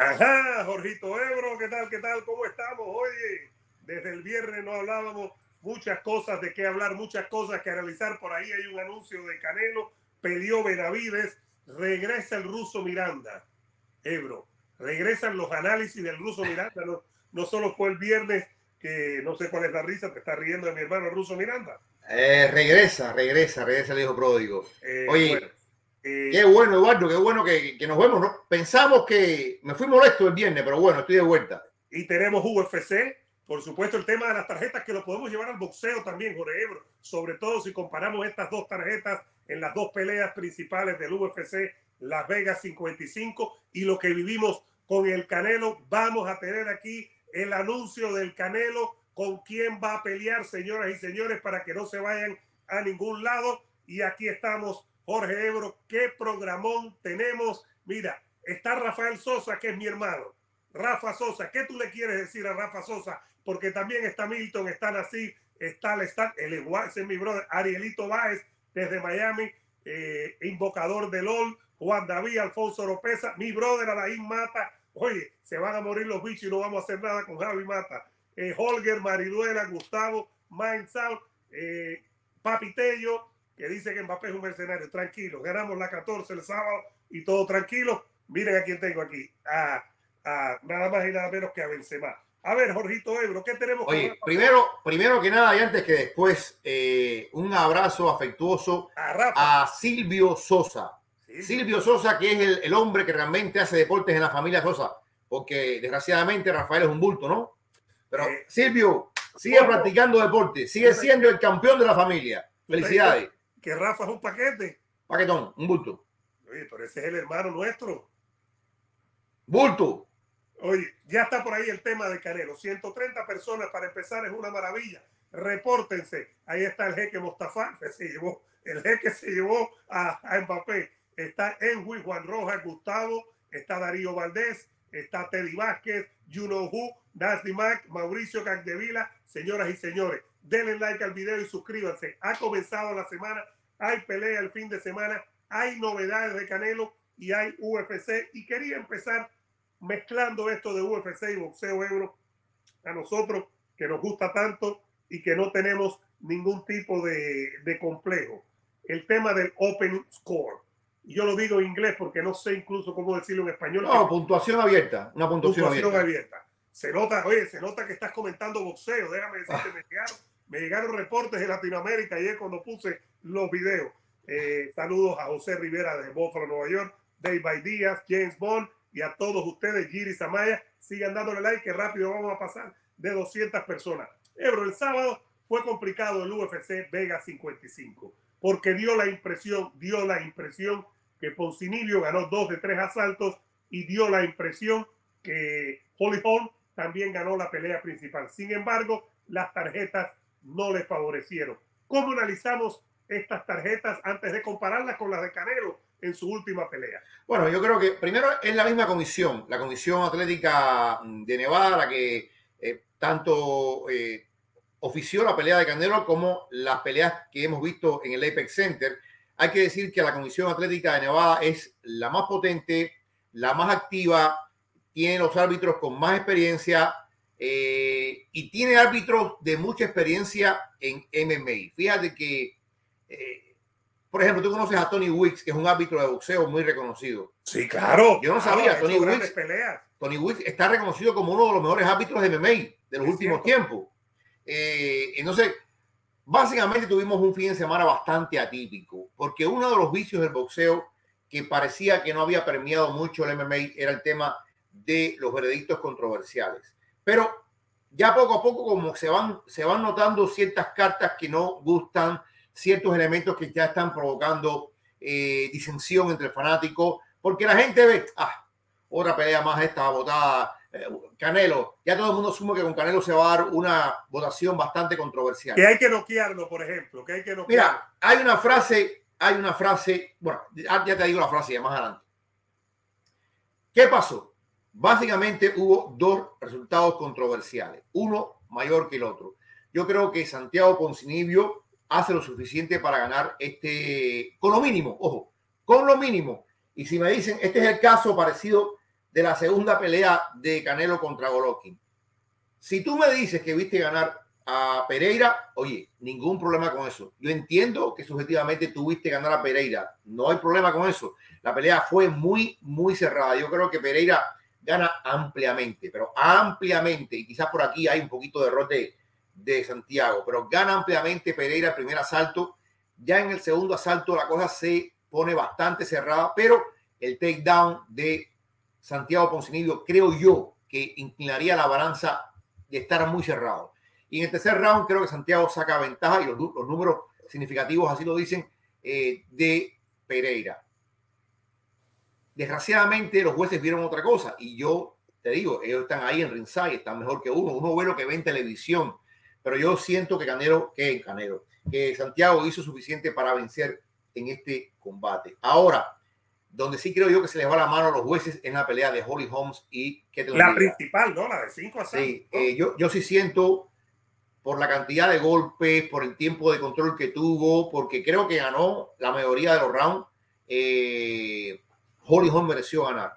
Ajá, Jorgito Ebro, ¿qué tal? ¿Qué tal? ¿Cómo estamos? Oye, desde el viernes no hablábamos muchas cosas de qué hablar, muchas cosas que analizar. Por ahí hay un anuncio de Canelo, peleó Benavides, regresa el ruso Miranda. Ebro, regresan los análisis del ruso Miranda. No, no solo fue el viernes, que no sé cuál es la risa, te está riendo de mi hermano ruso Miranda. Eh, regresa, regresa, regresa el hijo pródigo. Eh, Oye, bueno, eh, qué bueno, Eduardo, qué bueno que, que nos vemos. ¿no? Pensamos que me fui molesto el viernes, pero bueno, estoy de vuelta. Y tenemos UFC, por supuesto, el tema de las tarjetas que lo podemos llevar al boxeo también, Jorge Ebro, sobre todo si comparamos estas dos tarjetas en las dos peleas principales del UFC, Las Vegas 55 y lo que vivimos con el Canelo. Vamos a tener aquí el anuncio del Canelo con quién va a pelear, señoras y señores, para que no se vayan a ningún lado. Y aquí estamos, Jorge Ebro, qué programón tenemos. Mira, está Rafael Sosa, que es mi hermano. Rafa Sosa, ¿qué tú le quieres decir a Rafa Sosa? Porque también está Milton, están así, está el está, el ese es mi brother, Arielito Báez, desde Miami, eh, invocador del LOL, Juan David, Alfonso Oropesa, mi brother Alain Mata. Oye, se van a morir los bichos y no vamos a hacer nada con Javi Mata. Eh, Holger, Mariduela, Gustavo, Mainzao, eh, Papitello, que dice que Mbappé es un mercenario. Tranquilo, ganamos la 14 el sábado y todo tranquilo. Miren a quién tengo aquí. A, a nada más y nada menos que a Benzema. A ver, Jorgito Ebro, ¿qué tenemos? Oye, primero, primero que nada y antes que después, eh, un abrazo afectuoso a Silvio Sosa. Sí, Silvio Sosa, que es el, el hombre que realmente hace deportes en la familia Sosa, porque desgraciadamente Rafael es un bulto, ¿no? Pero Eh, Silvio, sigue ¿cómo? practicando deporte, sigue siendo el campeón de la familia. Felicidades. Que Rafa es un paquete. Paquetón, un bulto. Oye, pero ese es el hermano nuestro. Bulto. Oye, ya está por ahí el tema de Canelo. 130 personas para empezar es una maravilla. Repórtense. Ahí está el jeque Mostafa, que se llevó, el jeque se llevó a, a Mbappé. Está Enwi, Juan Rojas, Gustavo, está Darío Valdés, está Teddy Vázquez, Juno Hu, Nasty Mac, Mauricio Cagdevila. Señoras y señores, denle like al video y suscríbanse. Ha comenzado la semana, hay pelea el fin de semana, hay novedades de Canelo y hay UFC. Y quería empezar mezclando esto de UFC y boxeo euro a nosotros que nos gusta tanto y que no tenemos ningún tipo de, de complejo. El tema del open score. Y Yo lo digo en inglés porque no sé incluso cómo decirlo en español. No, puntuación abierta. Una puntuación, Puntuación abierta. abierta. Se nota, oye, se nota que estás comentando boxeo. Déjame decirte, me, llegaron, me llegaron reportes de Latinoamérica ayer cuando puse los videos. Eh, saludos a José Rivera de Buffalo, Nueva York, Dave Bay Díaz, James Bond y a todos ustedes, Giri Samaya. Sigan dándole like, que rápido vamos a pasar de 200 personas. Ebro, el sábado fue complicado el UFC Vega 55 porque dio la impresión, dio la impresión que Poncinibio ganó dos de tres asaltos y dio la impresión que Holly Holm también ganó la pelea principal. Sin embargo, las tarjetas no le favorecieron. ¿Cómo analizamos estas tarjetas antes de compararlas con las de Canelo en su última pelea? Bueno, yo creo que primero es la misma comisión, la Comisión Atlética de Nevada, la que eh, tanto eh, ofició la pelea de Canelo como las peleas que hemos visto en el Apex Center. Hay que decir que la Comisión Atlética de Nevada es la más potente, la más activa, tiene los árbitros con más experiencia eh, y tiene árbitros de mucha experiencia en MMA. Fíjate que, eh, por ejemplo, tú conoces a Tony Wicks, que es un árbitro de boxeo muy reconocido. Sí, claro. Yo no sabía, ha hecho Tony Wicks. peleas. Tony Wicks está reconocido como uno de los mejores árbitros de MMA de los Es últimos cierto. tiempos. Eh, entonces, básicamente tuvimos un fin de semana bastante atípico, porque uno de los vicios del boxeo que parecía que no había permeado mucho el MMA era el tema de los veredictos controversiales. Pero ya poco a poco como se van, se van notando ciertas cartas que no gustan, ciertos elementos que ya están provocando eh, disensión entre el fanático, porque la gente ve, ah, otra pelea más esta votada, eh, Canelo, ya todo el mundo asume que con Canelo se va a dar una votación bastante controversial. Que hay que noquearlo, por ejemplo. Que hay que noquearlo. Mira, hay una frase, hay una frase, bueno, ya, ya te digo la frase ya más adelante. ¿Qué pasó? Básicamente hubo dos resultados controversiales, uno mayor que el otro. Yo creo que Santiago Poncinibio hace lo suficiente para ganar este, con lo mínimo, ojo, con lo mínimo. Y si me dicen, este es el caso parecido de la segunda pelea de Canelo contra Golovkin. Si tú me dices que viste ganar a Pereira, oye, ningún problema con eso. Yo entiendo que subjetivamente tuviste ganar a Pereira, no hay problema con eso. La pelea fue muy, muy cerrada. Yo creo que Pereira gana ampliamente, pero ampliamente, y quizás por aquí hay un poquito de error de, Santiago, pero gana ampliamente Pereira el primer asalto. Ya en el segundo asalto la cosa se pone bastante cerrada, pero el takedown de Santiago Poncinibio creo yo que inclinaría la balanza de estar muy cerrado. Y en el tercer round creo que Santiago saca ventaja y los, los números significativos así lo dicen eh, de Pereira. Desgraciadamente los jueces vieron otra cosa y yo te digo, ellos están ahí en ringside, están mejor que uno, uno ve lo que ve en televisión, pero yo siento que Canelo, que Canelo, que Santiago hizo suficiente para vencer en este combate. Ahora, donde sí creo yo que se les va la mano a los jueces en la pelea de Holly Holmes y que La principal, ¿no? La de 5 a 6. Sí, eh, yo, yo sí siento por la cantidad de golpes, por el tiempo de control que tuvo, porque creo que ganó la mayoría de los rounds. Eh, Holly Holm mereció ganar.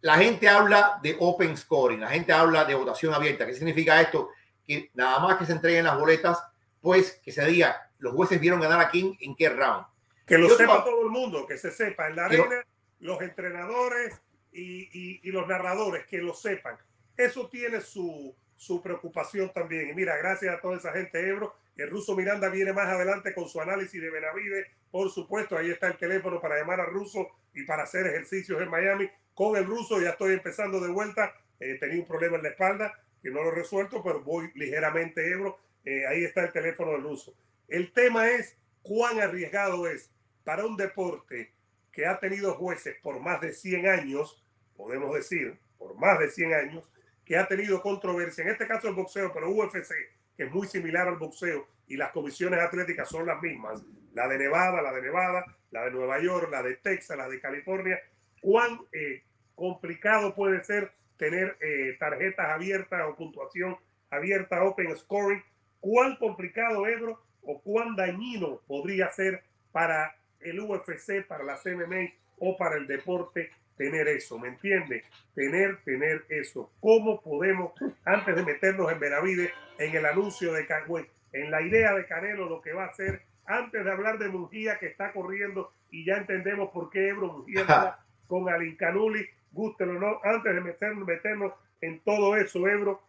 La gente habla de open scoring, la gente habla de votación abierta. ¿Qué significa esto? Que nada más que se entreguen las boletas, pues que se diga, los jueces vieron ganar a King en qué round. Que lo sepa todo el mundo, que se sepa en la arena, los entrenadores y, y los narradores, que lo sepan. Eso tiene su, su preocupación también. Y mira, gracias a toda esa gente Ebro. El ruso Miranda viene más adelante con su análisis de Benavide. Por supuesto, ahí está el teléfono para llamar al ruso y para hacer ejercicios en Miami. Con el ruso ya estoy empezando de vuelta. Eh, tenía un problema en la espalda que no lo he resuelto, pero voy ligeramente Ebro. Eh, ahí está el teléfono del ruso. El tema es cuán arriesgado es para un deporte que ha tenido jueces por más de 100 años, podemos decir, por más de 100 años, que ha tenido controversia, en este caso el boxeo, pero UFC, que es muy similar al boxeo, y las comisiones atléticas son las mismas, la de Nevada, la de Nevada, la de Nueva York, la de Texas, la de California, cuán eh, complicado puede ser tener eh, tarjetas abiertas o puntuación abierta, open scoring, cuán complicado, Ebro, o cuán dañino podría ser para el UFC, para la CMMA o para el deporte tener eso, ¿me entiende? Tener, tener eso. ¿Cómo podemos, antes de meternos en Benavides, en el anuncio de Canhué, en la idea de Canelo, lo que va a hacer, antes de hablar de Mujía que está corriendo y ya entendemos por qué Ebro Mujía con Alin Canuli, gústelo o no, antes de meternos, meternos en todo eso, Ebro,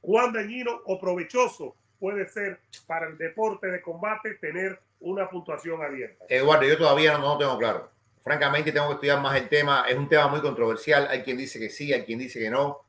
cuán dañino o provechoso puede ser para el deporte de combate tener una puntuación abierta. Eduardo, yo todavía no, no lo tengo claro francamente tengo que estudiar más el tema. Es un tema muy controversial. Hay quien dice que sí, hay quien dice que no.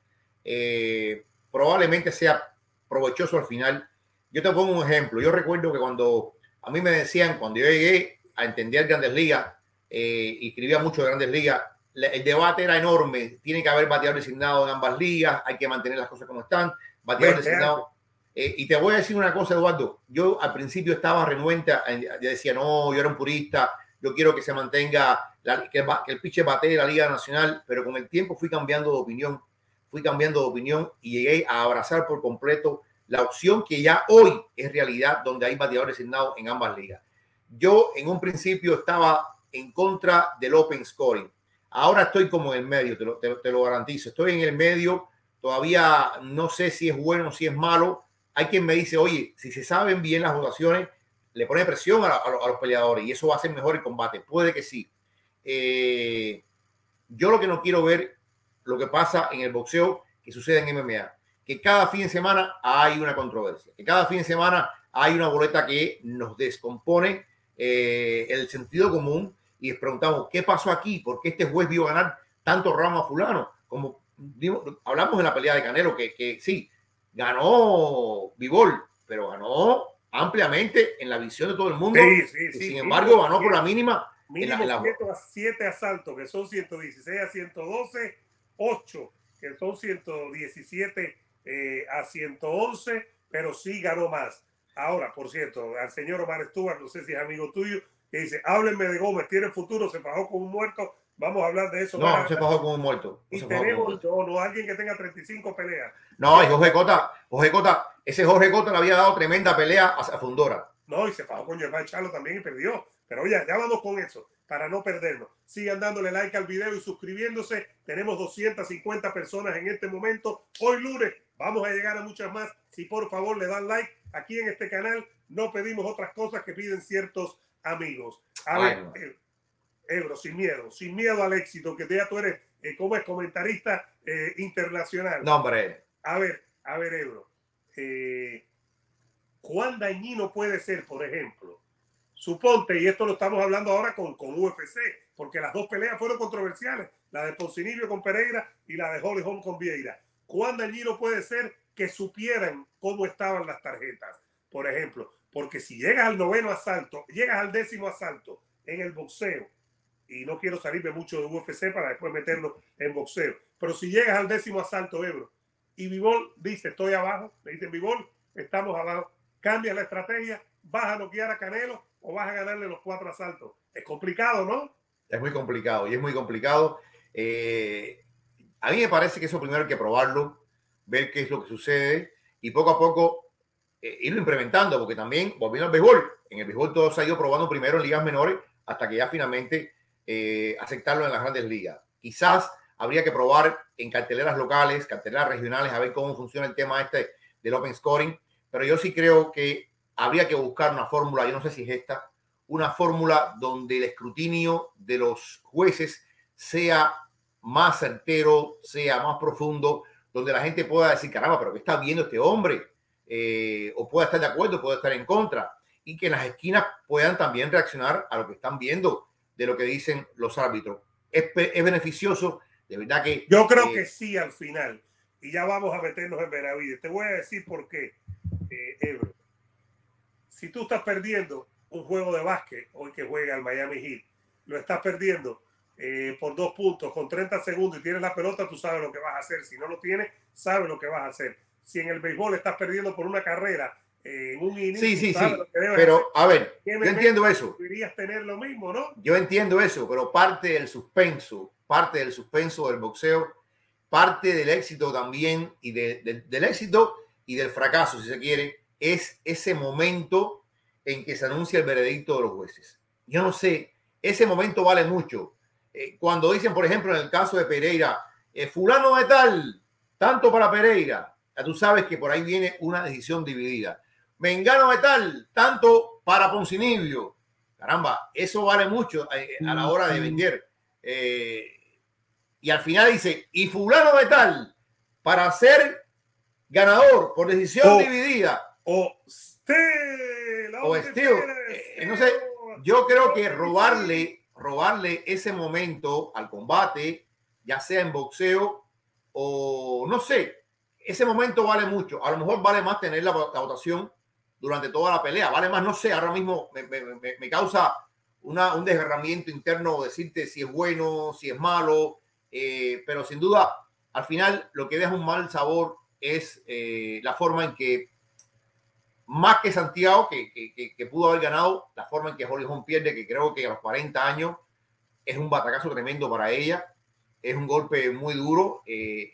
Eh, probablemente sea provechoso al final. Yo te pongo un ejemplo. Yo recuerdo que cuando a mí me decían, cuando yo llegué a entender Grandes Ligas eh, y escribía mucho de Grandes Ligas, el debate era enorme. Tiene que haber bateador designado en ambas ligas, hay que mantener las cosas como están. Bateador designado. Eh, y te voy a decir una cosa, Eduardo. Yo al principio estaba renuente, yo decía, no, yo era un purista, yo quiero que se mantenga, que, el piche bate la Liga Nacional, pero con el tiempo fui cambiando de opinión, fui cambiando de opinión y llegué a abrazar por completo la opción que ya hoy es realidad, donde hay bateadores designados en ambas ligas. Yo en un principio estaba en contra del open scoring. Ahora estoy como en el medio, te lo, te, lo garantizo. Estoy en el medio, todavía no sé si es bueno o si es malo. Hay quien me dice, oye, si se saben bien las votaciones, le pone presión a, los peleadores y eso va a hacer mejor el combate. Puede que sí. Eh, yo lo que no quiero ver, lo que pasa en el boxeo que sucede en MMA, que cada fin de semana hay una controversia, que cada fin de semana hay una boleta que nos descompone eh, el sentido común y preguntamos, ¿qué pasó aquí? ¿Por qué este juez vio ganar tanto ramo a fulano? Como hablamos en la pelea de Canelo, que, que sí, ganó Vivol, pero ganó ampliamente en la visión de todo el mundo. sin embargo, ganó por la mínima. Mínimo en la, 7 asaltos, que son 116 a 112, 8, que son 117 eh, a 111, pero sí ganó más. Ahora, por cierto, al señor Omar Stuart, no sé si es amigo tuyo, que dice, háblenme de Gómez, tiene futuro, se pagó con un muerto, Vamos a hablar de eso. No, se bajó como un muerto. y tenemos, no, no, alguien que tenga 35 peleas. No, y Jorge Cota, Jorge Cota, ese Jorge Cota le había dado tremenda pelea a Fundora. No, y se fajó con Germán Charlo también y perdió. Pero ya, ya vamos con eso, para no perdernos. Sigan dándole like al video y suscribiéndose. Tenemos 250 personas en este momento. Hoy lunes vamos a llegar a muchas más. Si por favor le dan like aquí en este canal, no pedimos otras cosas que piden ciertos amigos. A ver, eh, Ebro, sin miedo, sin miedo al éxito, que ya tú eres eh, como es comentarista eh, internacional. No, hombre. A ver, a ver, Ebro. ¿Cuán dañino puede ser, por ejemplo? Suponte, y esto lo estamos hablando ahora con, con UFC, porque las dos peleas fueron controversiales, la de Poncinibio con Pereira y la de Holly Holm con Vieira. ¿Cuán dañino puede ser que supieran cómo estaban las tarjetas? Por ejemplo, porque si llegas al noveno asalto, llegas al décimo asalto en el boxeo, y no quiero salirme mucho de UFC para después meterlo en boxeo, pero si llegas al décimo asalto, Ebro, y Vivol dice, estoy abajo, le dicen, Vivol, estamos abajo, cambia la estrategia, vas a noquear a Canelo o vas a ganarle los cuatro asaltos. Es complicado, ¿no? Es muy complicado y es muy complicado. Eh, a mí me parece que eso primero hay que probarlo, ver qué es lo que sucede y poco a poco eh, irlo implementando, porque también, volviendo al béisbol, en el béisbol todo se ha ido probando primero en ligas menores hasta que ya finalmente eh, aceptarlo en las grandes ligas. Quizás habría que probar en carteleras locales, carteleras regionales, a ver cómo funciona el tema este del open scoring, pero yo sí creo que habría que buscar una fórmula, yo no sé si es esta, una fórmula donde el escrutinio de los jueces sea más certero, sea más profundo, donde la gente pueda decir, caramba, pero ¿qué está viendo este hombre? Eh, o pueda estar de acuerdo, pueda estar en contra, y que en las esquinas puedan también reaccionar a lo que están viendo de lo que dicen los árbitros. Es, es beneficioso, de verdad que... Yo creo eh, que sí al final, y ya vamos a meternos en Benavides. Te voy a decir por qué, eh, Si tú estás perdiendo un juego de básquet, hoy que juega el Miami Heat, lo estás perdiendo eh, por dos puntos con 30 segundos y tienes la pelota, tú sabes lo que vas a hacer. Si no lo tienes, sabes lo que vas a hacer. Si en el béisbol estás perdiendo por una carrera en un inicio, sí, sí, sí. Pero a ver, yo entiendo eso. Deberías tener lo mismo, ¿no? Yo entiendo eso, pero parte del suspenso, parte del suspenso del boxeo, parte del éxito también y del éxito y del fracaso, si se quiere, es ese momento en que se anuncia el veredicto de los jueces. Yo no sé, ese momento vale mucho eh, cuando dicen, por ejemplo, en el caso de Pereira, eh, fulano de tal, tanto para Pereira, ya tú sabes que por ahí viene una decisión dividida. Mengano de tal, tanto para Poncinibio. Caramba, eso vale mucho eh, a, la hora de vender. y al final dice, y fulano de tal, para ser ganador por decisión dividida. O Steel. O Steel. Entonces, yo creo que robarle robarle ese momento al combate, ya sea en boxeo o no sé, ese momento vale mucho. A lo mejor vale más tener la, votación durante toda la pelea. Vale más, no sé, ahora mismo me, causa una, un desgarramiento interno decirte si es bueno, si es malo, eh, pero sin duda, al final lo que deja un mal sabor es eh, la forma en que más que Santiago, que, que, pudo haber ganado, la forma en que Holly Holm pierde, que creo que a los 40 años es un batacazo tremendo para ella, es un golpe muy duro. Eh,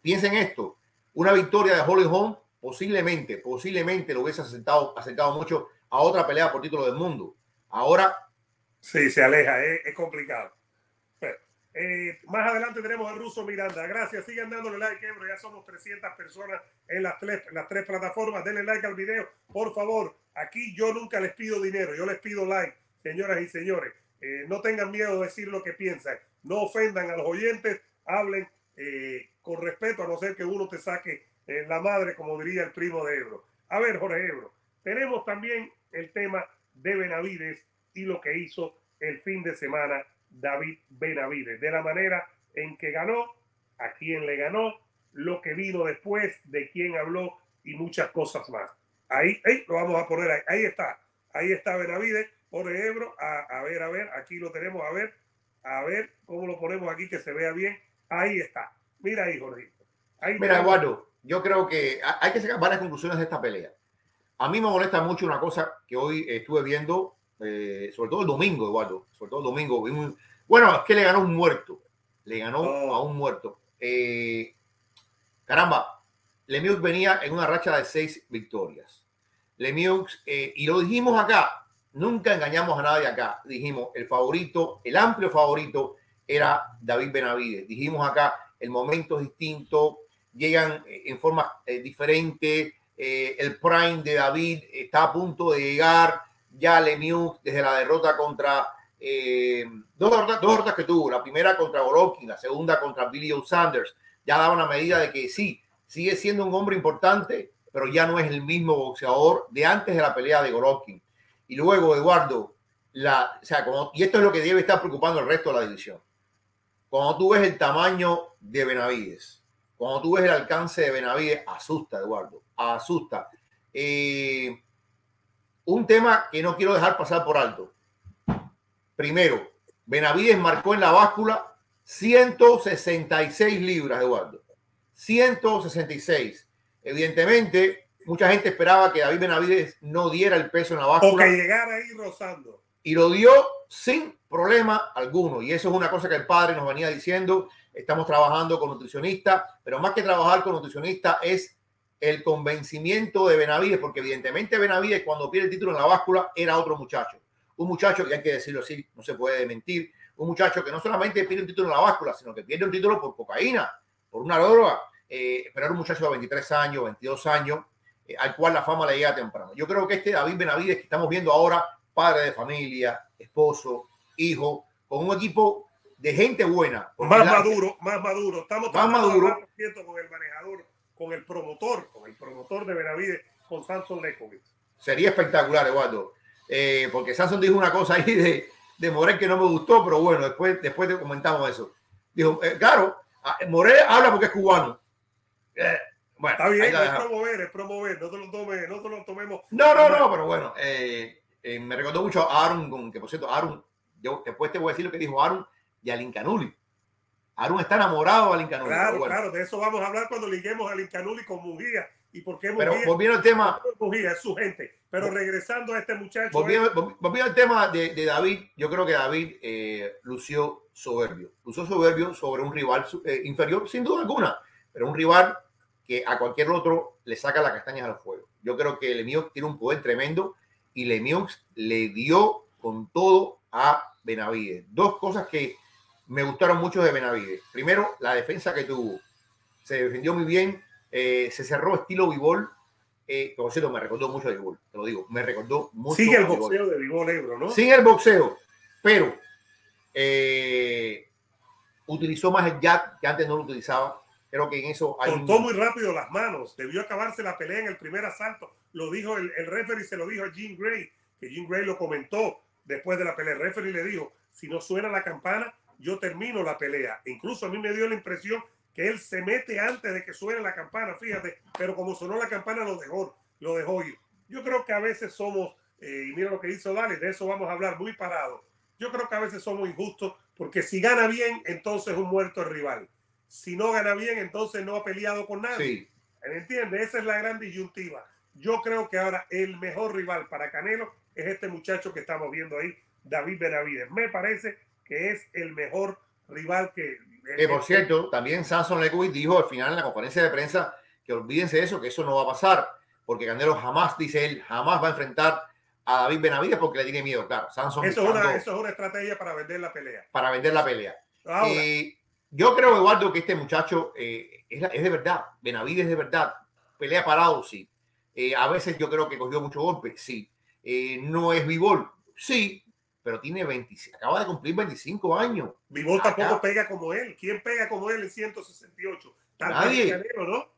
piensen esto, una victoria de Holly Holm posiblemente, posiblemente lo hubiese acercado, acercado mucho a otra pelea por título del mundo. Ahora... Sí, se aleja, es complicado. Eh, más adelante tenemos a Ruso Miranda. Gracias. Sigan dándole like, Ebro. Ya somos 300 personas en las tres, las tres plataformas. Denle like al video. Por favor, aquí yo nunca les pido dinero. Yo les pido like, señoras y señores. Eh, no tengan miedo de decir lo que piensan. No ofendan a los oyentes. Hablen eh, con respeto, a no ser que uno te saque la madre, como diría el primo de Ebro. A ver, Jorge Ebro. Tenemos también el tema de Benavides y lo que hizo el fin de semana David Benavides, de la manera en que ganó, a quién le ganó, lo que vino después, de quién habló y muchas cosas más. Ahí, ahí lo vamos a poner ahí, ahí está, ahí está Benavides, por Ebro, a, ver, a ver, aquí lo tenemos, a ver, a ver cómo lo ponemos aquí que se vea bien, ahí está, mira ahí, Jorge. mira, Eduardo, yo creo que hay que sacar varias conclusiones de esta pelea. A mí me molesta mucho una cosa que hoy estuve viendo eh, sobre todo el domingo, Eduardo, sobre todo el domingo. bueno, es que le ganó un muerto, le ganó oh. a un muerto. Eh, caramba, Lemieux venía en una racha de seis victorias. Lemieux, eh, y lo dijimos acá, nunca engañamos a nadie acá. Dijimos, el favorito, el amplio favorito era David Benavides. Dijimos acá, el momento es distinto, llegan eh, en forma eh, diferente, el prime de David está a punto de llegar, ya Lemieux desde la derrota contra... dos, derrotas, dos derrotas que tuvo, la primera contra Golovkin, la segunda contra Billy O. Sanders, ya daba una medida de que sí, sigue siendo un hombre importante, pero ya no es el mismo boxeador de antes de la pelea de Golovkin. Y luego, Eduardo, o sea, y esto es lo que debe estar preocupando al resto de la división. Cuando tú ves el tamaño de Benavides, cuando tú ves el alcance de Benavides, asusta, Eduardo, asusta. Eh, un tema que no quiero dejar pasar por alto. Primero, Benavides marcó en la báscula 166 libras, Eduardo. 166. Evidentemente, mucha gente esperaba que David Benavides no diera el peso en la báscula. O que llegara ahí rozando. Y lo dio sin problema alguno. Y eso es una cosa que el padre nos venía diciendo. Estamos trabajando con nutricionistas, pero más que trabajar con nutricionistas es el convencimiento de Benavides, porque evidentemente Benavides cuando pierde el título en la báscula era otro muchacho. Un muchacho que hay que decirlo así, no se puede mentir. Un muchacho que no solamente pierde un título en la báscula, sino que pierde un título por cocaína, por una droga eh, pero era un muchacho de 23 años, 22 años, eh, al cual la fama le llega temprano. Yo creo que este David Benavides que estamos viendo ahora, padre de familia, esposo, hijo, con un equipo de gente buena. Más maduro, más maduro. Estamos más maduro. con el manejador, con el promotor, con el promotor de Benavides, con Samson Lekovic. Sería espectacular, Eduardo. Eh, porque Samson dijo una cosa ahí de, de Morel que no me gustó, pero bueno, después, después te comentamos eso. Dijo, claro, ah, Morel habla porque es cubano. Eh, bueno, está bien, es promover, es promover, no te lo, tome, no te lo tomemos. No, no, no, pero bueno, eh, eh, me recordó mucho a Aaron, con, que por cierto, Aaron, yo después te voy a decir lo que dijo Aaron y al Incanuli. Aaron está enamorado al Incanuli. Claro, claro, de eso vamos a hablar cuando liguemos al Incanuli con Mujía y por qué Mujía. Pero volviendo al tema. Mujía es su gente. Pero regresando a este muchacho. Volviendo, volviendo al tema de, de, David, yo creo que David lució soberbio. Lució soberbio sobre un rival inferior, sin duda alguna pero un rival que a cualquier otro le saca las castañas al fuego. Yo creo que Lemieux tiene un poder tremendo y Lemieux le dio con todo a Benavides. Dos cosas que me gustaron mucho de Benavides. Primero, la defensa que tuvo. Se defendió muy bien, eh, se cerró estilo Vivol. Eh, por cierto, me recordó mucho a Vivol, te lo digo, me recordó mucho. Sigue el boxeo de Vivol Ebro, ¿no? Sigue el boxeo, pero eh, utilizó más el jab que antes no lo utilizaba Creo que en eso hay Cortó muy rápido las manos. Debió acabarse la pelea en el primer asalto. Lo dijo el, el referee, se lo dijo a Jim Gray, que Jim Gray lo comentó después de la pelea. El referee le dijo, si no suena la campana, yo termino la pelea. Incluso a mí me dio la impresión que él se mete antes de que suene la campana, fíjate, pero como sonó la campana lo dejó, lo dejó ir. Yo creo que a veces somos, eh, y mira lo que hizo Dale, de eso vamos a hablar muy parado. Yo creo que a veces somos injustos porque si gana bien, entonces un muerto es rival si no gana bien, entonces no ha peleado con nadie. ¿Me entiendes? Esa es la gran disyuntiva. Yo creo que ahora el mejor rival para Canelo es este muchacho que estamos viendo ahí, David Benavides. Me parece que es el mejor rival que... Que por cierto, también Samson Lewis dijo al final en la conferencia de prensa que olvídense de eso, que eso no va a pasar, porque Canelo jamás, dice él, jamás va a enfrentar a David Benavides porque le tiene miedo, claro. Samson eso, es una, eso es una estrategia para vender la pelea. Para vender la pelea. y yo creo, Eduardo, que este muchacho eh, es, de verdad. Benavides es de verdad. Pelea parado, sí. Eh, a veces yo creo que cogió mucho golpe, sí. Eh, no es Vivol, sí, pero tiene 25, acaba de cumplir 25 años. Vivol tampoco pega como él. ¿Quién pega como él en 168? Nadie. ¿no?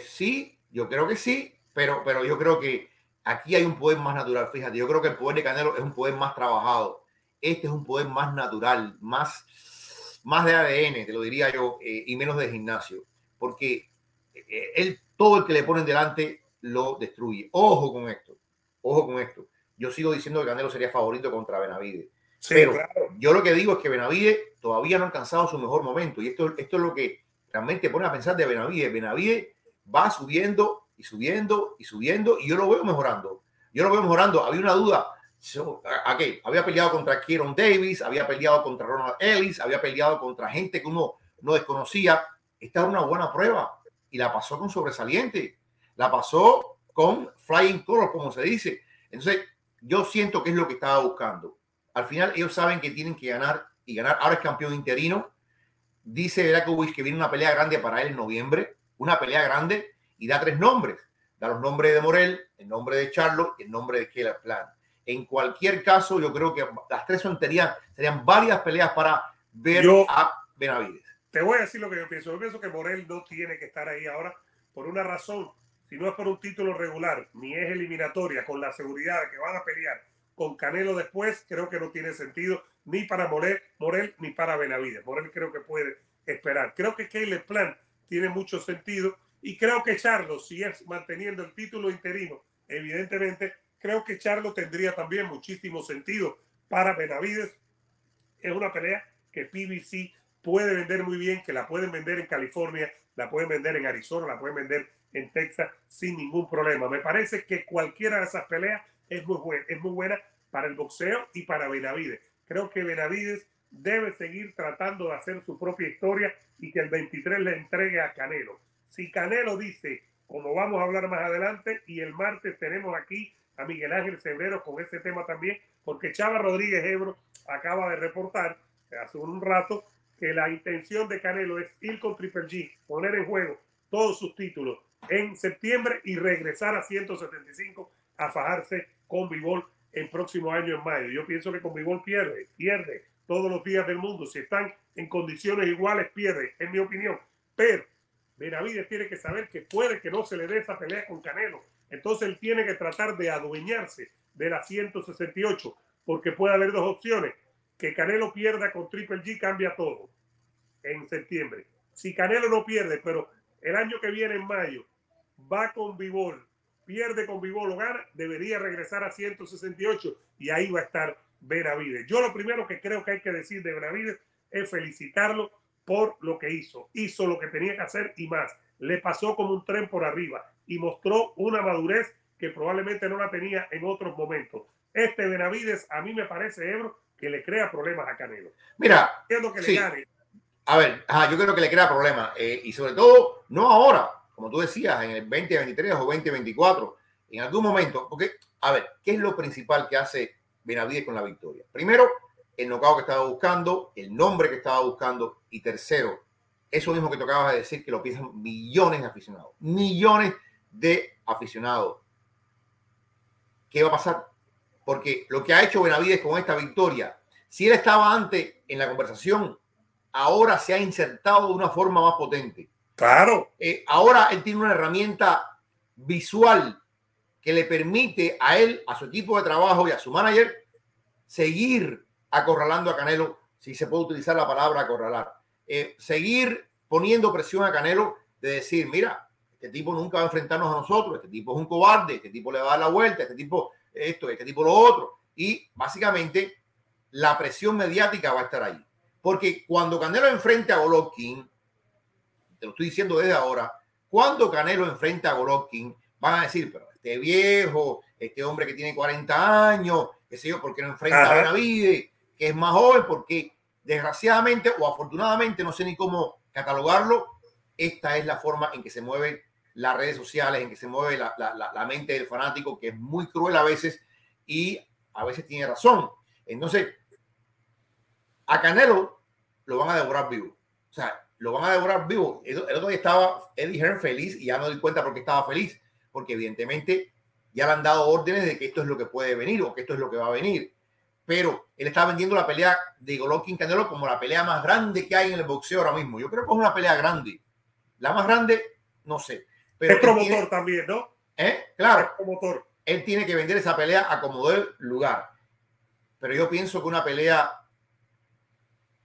sí, yo creo que sí, pero, pero yo creo que aquí hay un poder más natural. Fíjate, yo creo que el poder de Canelo es un poder más trabajado. Este es un poder más natural, más más de ADN, te lo diría yo, eh, y menos de gimnasio, porque eh, él, todo el que le ponen delante lo destruye. Ojo con esto, ojo con esto. Yo sigo diciendo que Canelo sería favorito contra Benavides. pero yo lo que digo es que Benavides todavía no ha alcanzado su mejor momento. Y esto, esto es lo que realmente pone a pensar de Benavides. Benavides va subiendo y subiendo y subiendo y yo lo veo mejorando. Yo lo veo mejorando. Había una duda Okay, había peleado contra Kieron Davis, había peleado contra Ronald Ellis, había peleado contra gente que uno no desconocía. Esta era una buena prueba y la pasó con sobresaliente. La pasó con flying colors, como se dice. Entonces, yo siento que es lo que estaba buscando. Al final, ellos saben que tienen que ganar y ganar. Ahora es campeón interino. Dice Drakovic que viene una pelea grande para él en noviembre, una pelea grande y da tres nombres. Da los nombres de Morel, el nombre de Charlo y el nombre de Keller Plan. En cualquier caso, yo creo que las tres son, serían, varias peleas para ver a Benavides. Te voy a decir lo que yo pienso. Yo pienso que Morel no tiene que estar ahí ahora por una razón. Si no es por un título regular, ni es eliminatoria, con la seguridad de que van a pelear con Canelo después, creo que no tiene sentido ni para Morel, Morel ni para Benavides. Morel creo que puede esperar. Creo que Caleb Plan tiene mucho sentido y creo que Charlo, si es manteniendo el título interino, evidentemente creo que Charlo tendría también muchísimo sentido para Benavides. Es una pelea que PBC puede vender muy bien, que la pueden vender en California, la pueden vender en Arizona, la pueden vender en Texas sin ningún problema. Me parece que cualquiera de esas peleas es muy buena, es muy buena para el boxeo y para Benavides. Creo que Benavides debe seguir tratando de hacer su propia historia y que el 23 le entregue a Canelo. Si Canelo dice, como vamos a hablar más adelante, y el martes tenemos aquí a Miguel Ángel Cebrero con ese tema también, porque Chava Rodríguez Ebro acaba de reportar hace un rato que la intención de Canelo es ir con Triple G, poner en juego todos sus títulos en septiembre y regresar a 175 a fajarse con Bivol el próximo año en mayo. Yo pienso que con Bivol pierde, pierde todos los días del mundo. Si están en condiciones iguales, pierde, en mi opinión. Pero Benavides tiene que saber que puede que no se le dé esa pelea con Canelo entonces él tiene que tratar de adueñarse de la 168, porque puede haber dos opciones. Que Canelo pierda con Triple G cambia todo en septiembre. Si Canelo no pierde, pero el año que viene en mayo va con Vivol, pierde con Vivol o gana, debería regresar a 168 y ahí va a estar Benavides. Yo lo primero que creo que hay que decir de Benavides es felicitarlo por lo que hizo. Hizo lo que tenía que hacer y más. Le pasó como un tren por arriba y mostró una madurez que probablemente no la tenía en otros momentos. Este Benavides a mí me parece, Ebro, que le crea problemas a Canelo. Mira, que le a ver, yo creo que le crea problemas eh, y sobre todo no ahora, como tú decías, en el 2023 o 2024, en algún momento, porque, a ver, ¿qué es lo principal que hace Benavides con la victoria? Primero, el nocao que estaba buscando, el nombre que estaba buscando y tercero, eso mismo que tocabas de decir, que lo piensan millones de aficionados, millones de aficionados. ¿Qué va a pasar? Porque lo que ha hecho Benavides con esta victoria, si él estaba antes en la conversación, ahora se ha insertado de una forma más potente. Claro. Eh, ahora él tiene una herramienta visual que le permite a él, a su equipo de trabajo y a su manager seguir acorralando a Canelo, si se puede utilizar la palabra acorralar, eh, seguir poniendo presión a Canelo de decir, mira, este tipo nunca va a enfrentarnos a nosotros, este tipo es un cobarde, este tipo le va a dar la vuelta, este tipo esto, este tipo lo otro. Y básicamente la presión mediática va a estar ahí. Porque cuando Canelo enfrente a Golovkin, te lo estoy diciendo desde ahora, cuando Canelo enfrenta a Golovkin, van a decir, pero este viejo, este hombre que tiene 40 años, qué sé yo, ¿por qué no enfrenta a Benavides, que es más joven? Porque desgraciadamente o afortunadamente, no sé ni cómo catalogarlo, esta es la forma en que se mueven las redes sociales, en que se mueve la, la, la, mente del fanático, que es muy cruel a veces y a veces tiene razón. Entonces, a Canelo lo van a devorar vivo. O sea, lo van a devorar vivo. El, otro día estaba Eddie Hearn feliz y ya no di cuenta por qué estaba feliz, porque evidentemente ya le han dado órdenes de que esto es lo que puede venir o que esto es lo que va a venir. Pero él está vendiendo la pelea de Golovkin Canelo como la pelea más grande que hay en el boxeo ahora mismo. Yo creo que es una pelea grande. La más grande, no sé. Pero es promotor también, ¿no? ¿Eh? Claro. Es promotor. Él tiene que vender esa pelea a como dé lugar. Pero yo pienso que una pelea.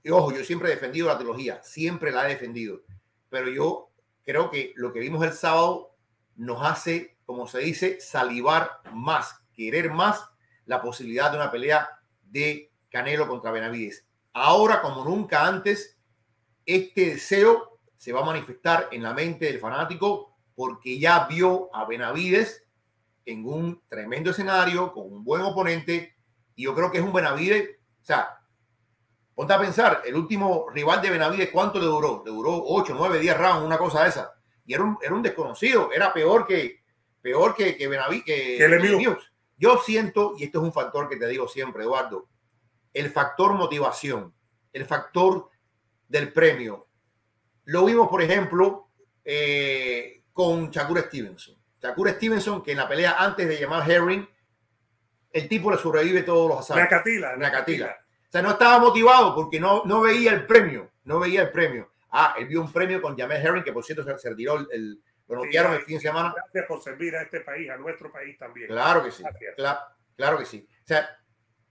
Y ojo, yo siempre he defendido la trilogía, siempre la he defendido. Pero yo creo que lo que vimos el sábado nos hace, como se dice, salivar más, querer más la posibilidad de una pelea de Canelo contra Benavides. Ahora, como nunca antes, este deseo se va a manifestar en la mente del fanático porque ya vio a Benavides en un tremendo escenario, con un buen oponente, y yo creo que es un Benavides, o sea, ponte a pensar, el último rival de Benavides, ¿cuánto le duró? Le duró 8, 9, 10 rounds, una cosa de esa. Y era un, era un desconocido, era peor que, peor que, que Benaví, que, que Yo siento, y esto es un factor que te digo siempre, Eduardo, el factor motivación, el factor del premio. Lo vimos, por ejemplo, eh, con Shakur Stevenson. Shakur Stevenson, que en la pelea antes de llamar Herring, el tipo le sobrevive todos los asaltos. Nakatila. Nakatila. O sea, no estaba motivado porque no, no veía el premio. No veía el premio. Ah, él vio un premio con Jamel Herring, que por cierto se, retiró el, lo noquearon el fin de semana. Gracias por servir a este país, a nuestro país también. Claro que sí. claro que sí. O sea,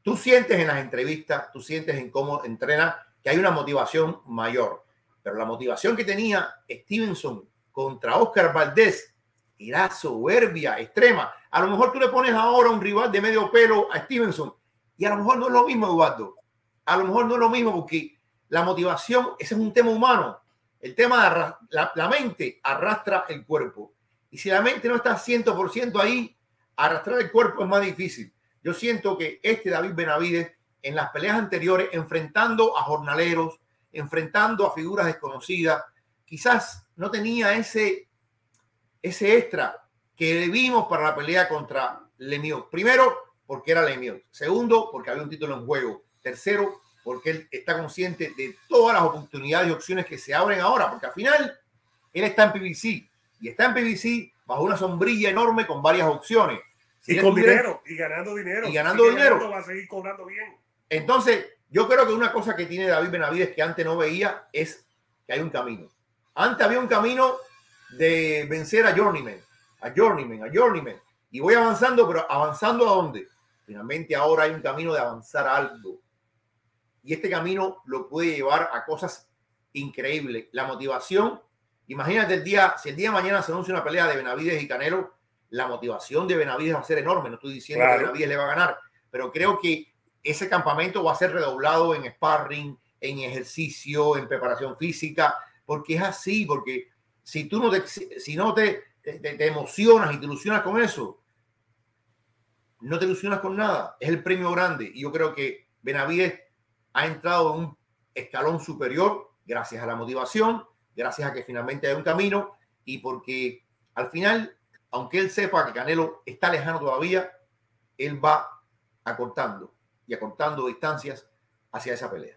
tú sientes en las entrevistas, tú sientes en cómo entrena que hay una motivación mayor. Pero la motivación que tenía Stevenson contra Oscar Valdés era soberbia extrema. A lo mejor tú le pones ahora un rival de medio pelo a Stevenson y a lo mejor no es lo mismo, Eduardo. A lo mejor no es lo mismo porque la motivación, ese es un tema humano. El tema de la, la, mente arrastra el cuerpo. Y si la mente no está 100% ahí, arrastrar el cuerpo es más difícil. Yo siento que este David Benavides, en las peleas anteriores, enfrentando a jornaleros, enfrentando a figuras desconocidas, quizás no tenía ese, ese extra que vimos para la pelea contra Lemieux. Primero, porque era Lemieux. Segundo, porque había un título en juego. Tercero, porque él está consciente de todas las oportunidades y opciones que se abren ahora, porque al final él está en PBC y está en PBC bajo una sombrilla enorme con varias opciones. y con dinero, y ganando dinero. Y ganando dinero. va a seguir cobrando bien. Entonces, yo creo que una cosa que tiene David Benavides que antes no veía es que hay un camino. Antes había un camino de vencer a Journeyman, a Journeyman, a Journeyman. Y voy avanzando, pero avanzando a dónde? Finalmente ahora hay un camino de avanzar algo. Y este camino lo puede llevar a cosas increíbles. La motivación, imagínate el día, si el día de mañana se anuncia una pelea de Benavides y Canelo, la motivación de Benavides va a ser enorme. No estoy diciendo que Benavides le va a ganar, pero creo que ese campamento va a ser redoblado en sparring, en ejercicio, en preparación física, porque es así, porque si tú no te, si no te, te, emocionas y te ilusionas con eso, no te ilusionas con nada. Es el premio grande. Y yo creo que Benavides ha entrado en un escalón superior gracias a la motivación, gracias a que finalmente hay un camino y porque al final, aunque él sepa que Canelo está lejano todavía, él va acortando y acortando distancias hacia esa pelea.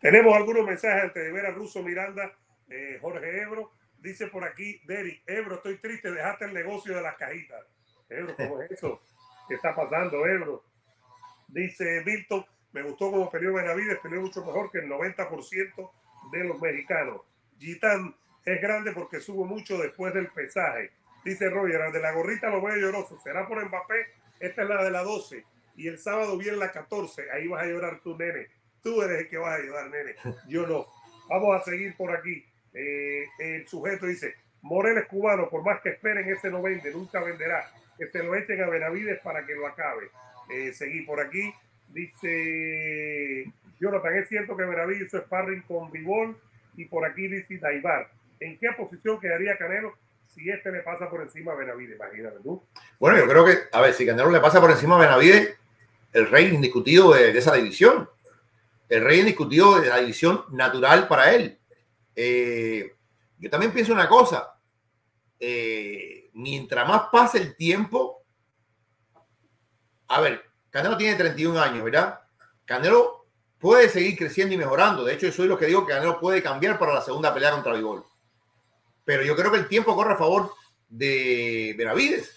Tenemos algunos mensajes de ver a Russo Miranda, eh, Jorge Ebro. Dice por aquí, Derek, Ebro, estoy triste, dejaste el negocio de las cajitas. Ebro, ¿cómo es eso? ¿Qué está pasando, Ebro? Dice Milton, me gustó como peleó Benavides, peleó mucho mejor que el 90% de los mexicanos. Gitán es grande porque subo mucho después del pesaje. Dice Roger, de la gorrita lo veo lloroso. ¿Será por Mbappé? Esta es la de la 12 y el sábado viene la 14. Ahí vas a llorar tú, nene. Tú eres el que vas a llorar, nene. Yo no. Vamos a seguir por aquí. Eh, el sujeto dice, Morel es cubano, por más que esperen, ese no vende, nunca venderá. Que se lo echen a Benavides para que lo acabe. Eh, seguí por aquí. Dice Jonathan, es cierto que Benavides hizo sparring con Vivol y por aquí dice Daibar. ¿En qué posición quedaría Canelo si este le pasa por encima a Benavides? Imagínate tú. Bueno, yo creo que, a ver, si Canelo le pasa por encima a Benavides, el rey indiscutido de, esa división. El rey indiscutido de la división natural para él. Eh, yo también pienso una cosa. Eh, mientras más pase el tiempo, a ver, Canelo tiene 31 años, ¿verdad? Canelo puede seguir creciendo y mejorando. De hecho, yo soy lo que digo que Canelo puede cambiar para la segunda pelea contra Vivol. Pero yo creo que el tiempo corre a favor de Benavides.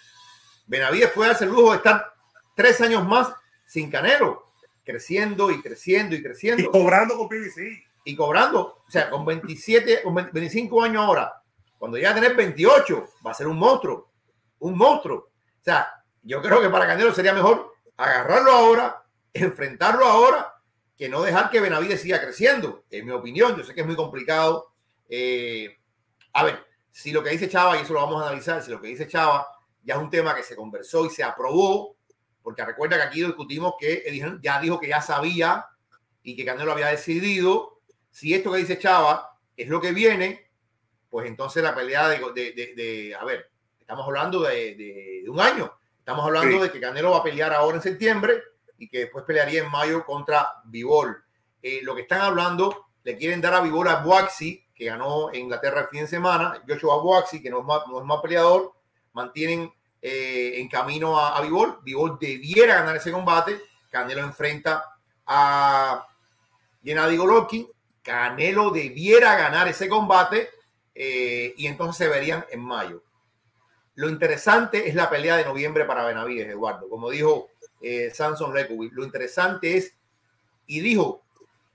Benavides puede hacer lujo de estar tres años más sin Canelo, creciendo y creciendo y creciendo. Y cobrando con PBC. Y cobrando, o sea, con 27, con 25 años ahora, cuando ya a tener 28, va a ser un monstruo, un monstruo. O sea, yo creo que para Canelo sería mejor agarrarlo ahora, enfrentarlo ahora, que no dejar que Benavides siga creciendo, en mi opinión. Yo sé que es muy complicado. Eh, a ver, si lo que dice Chava, y eso lo vamos a analizar, si lo que dice Chava ya es un tema que se conversó y se aprobó, porque recuerda que aquí discutimos que ya dijo que ya sabía y que Canelo había decidido. Si esto que dice Chava es lo que viene, pues entonces la pelea de, de, a ver, estamos hablando de, un año. Estamos hablando de que Canelo va a pelear ahora en septiembre y que después pelearía en mayo contra Vivol. Eh, lo que están hablando, le quieren dar a Vivol a Boaxi, que ganó en Inglaterra el fin de semana. Joshua Boaxi, que no es más, no es más peleador, mantienen eh, en camino a, a Vivol. Vivol debiera ganar ese combate. Canelo enfrenta a Gennady Golovkin. Canelo debiera ganar ese combate eh, y entonces se verían en mayo. Lo interesante es la pelea de noviembre para Benavides, Eduardo. Como dijo eh, Samson lo interesante es, y dijo,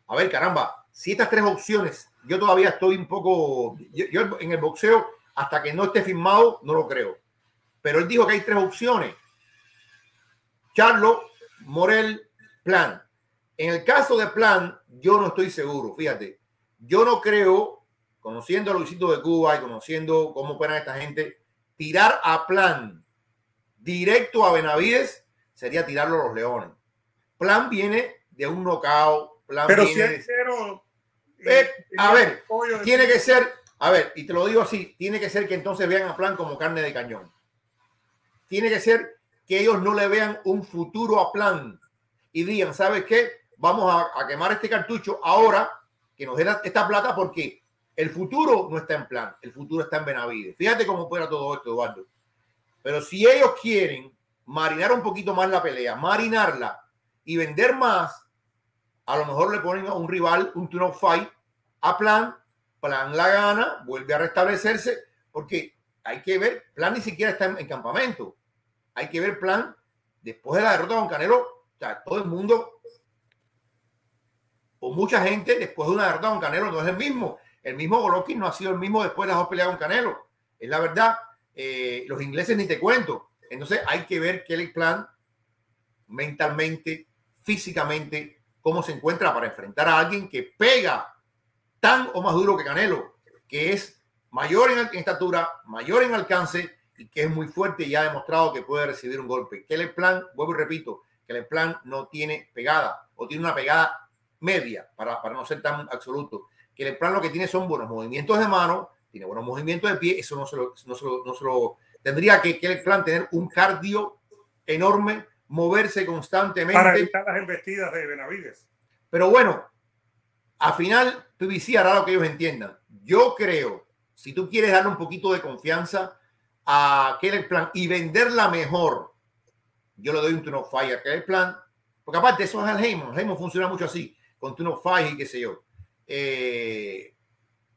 a ver, caramba, si estas tres opciones, yo todavía estoy un poco, yo, yo en el boxeo, hasta que no esté firmado, no lo creo. Pero él dijo que hay tres opciones. Charlo, Morel, Plan. En el caso de Plan, yo no estoy seguro, fíjate. Yo no creo, conociendo a Luisito de Cuba y conociendo cómo operan esta gente, tirar a Plan directo a Benavides sería tirarlo a los Leones. Plan viene de un knockout. Plan Pero viene si es cero, Eh, a ver, tiene que ser, a ver, y te lo digo así, tiene que ser que entonces vean a Plan como carne de cañón. Tiene que ser que ellos no le vean un futuro a Plan y digan, ¿sabes qué? Vamos a, quemar este cartucho ahora que nos dé esta plata porque el futuro no está en Plan, el futuro está en Benavides. Fíjate cómo opera todo esto, Eduardo. Pero si ellos quieren marinar un poquito más la pelea, marinarla y vender más, a lo mejor le ponen a un rival un turn of fight a Plan, Plan la gana, vuelve a restablecerse, porque hay que ver, Plan ni siquiera está en, en campamento. Hay que ver Plan después de la derrota con Canelo, o sea, todo el mundo o mucha gente después de una derrota con Canelo no es el mismo. El mismo Golovkin no ha sido el mismo después de las dos peleas con Canelo. Es la verdad. Eh, los ingleses ni te cuento. Entonces hay que ver Kelly Plan mentalmente, físicamente, cómo se encuentra para enfrentar a alguien que pega tan o más duro que Canelo, que es mayor en, estatura, mayor en alcance y que es muy fuerte y ha demostrado que puede recibir un golpe. Kelly Plan, vuelvo y repito, Kelly Plan no tiene pegada o tiene una pegada media para, para no ser tan absoluto. Kelly Plan lo que tiene son buenos movimientos de mano, tiene buenos movimientos de pie, eso no se lo, no se lo, no se lo tendría que Kelly Plan tener un cardio enorme, moverse constantemente. para evitar las embestidas de Benavides. Pero bueno, al final PBC hará lo que ellos entiendan. Yo creo, si tú quieres darle un poquito de confianza a Kelly Plan y venderla mejor, yo le doy un turn of fire a Kelly Plan, porque aparte eso es al Heyman. Heyman funciona mucho así, con turn of fire y qué sé yo. Eh,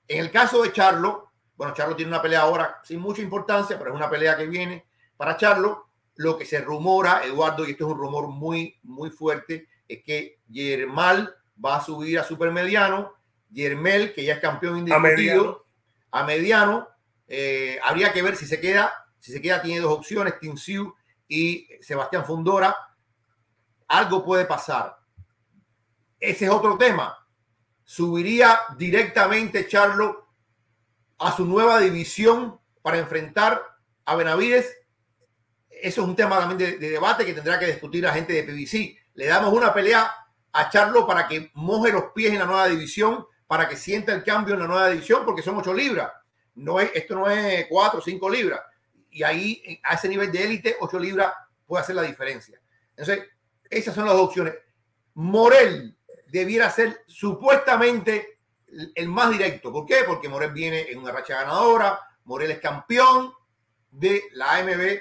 en el caso de Charlo, bueno, Charlo tiene una pelea ahora sin mucha importancia, pero es una pelea que viene para Charlo. Lo que se rumora, Eduardo, y esto es un rumor muy, muy fuerte, es que Yermal va a subir a supermediano. Yermel, que ya es campeón A indiscutido, mediano. a mediano. Eh, habría que ver si se queda. Si se queda, tiene dos opciones: Tim Siu y Sebastián Fundora. Algo puede pasar. Ese es otro tema. Subiría directamente Charlo a su nueva división para enfrentar a Benavides. Eso es un tema también de, de debate que tendrá que discutir la gente de PBC. Le damos una pelea a Charlo para que moje los pies en la nueva división, para que sienta el cambio en la nueva división, porque son ocho libras. No es, esto no es cuatro o cinco libras. Y ahí, a ese nivel de élite, ocho libras puede hacer la diferencia. Entonces, esas son las dos opciones. Morel debiera ser supuestamente el más directo. ¿Por qué? Porque Morel viene en una racha ganadora. Morel es campeón de la AMB.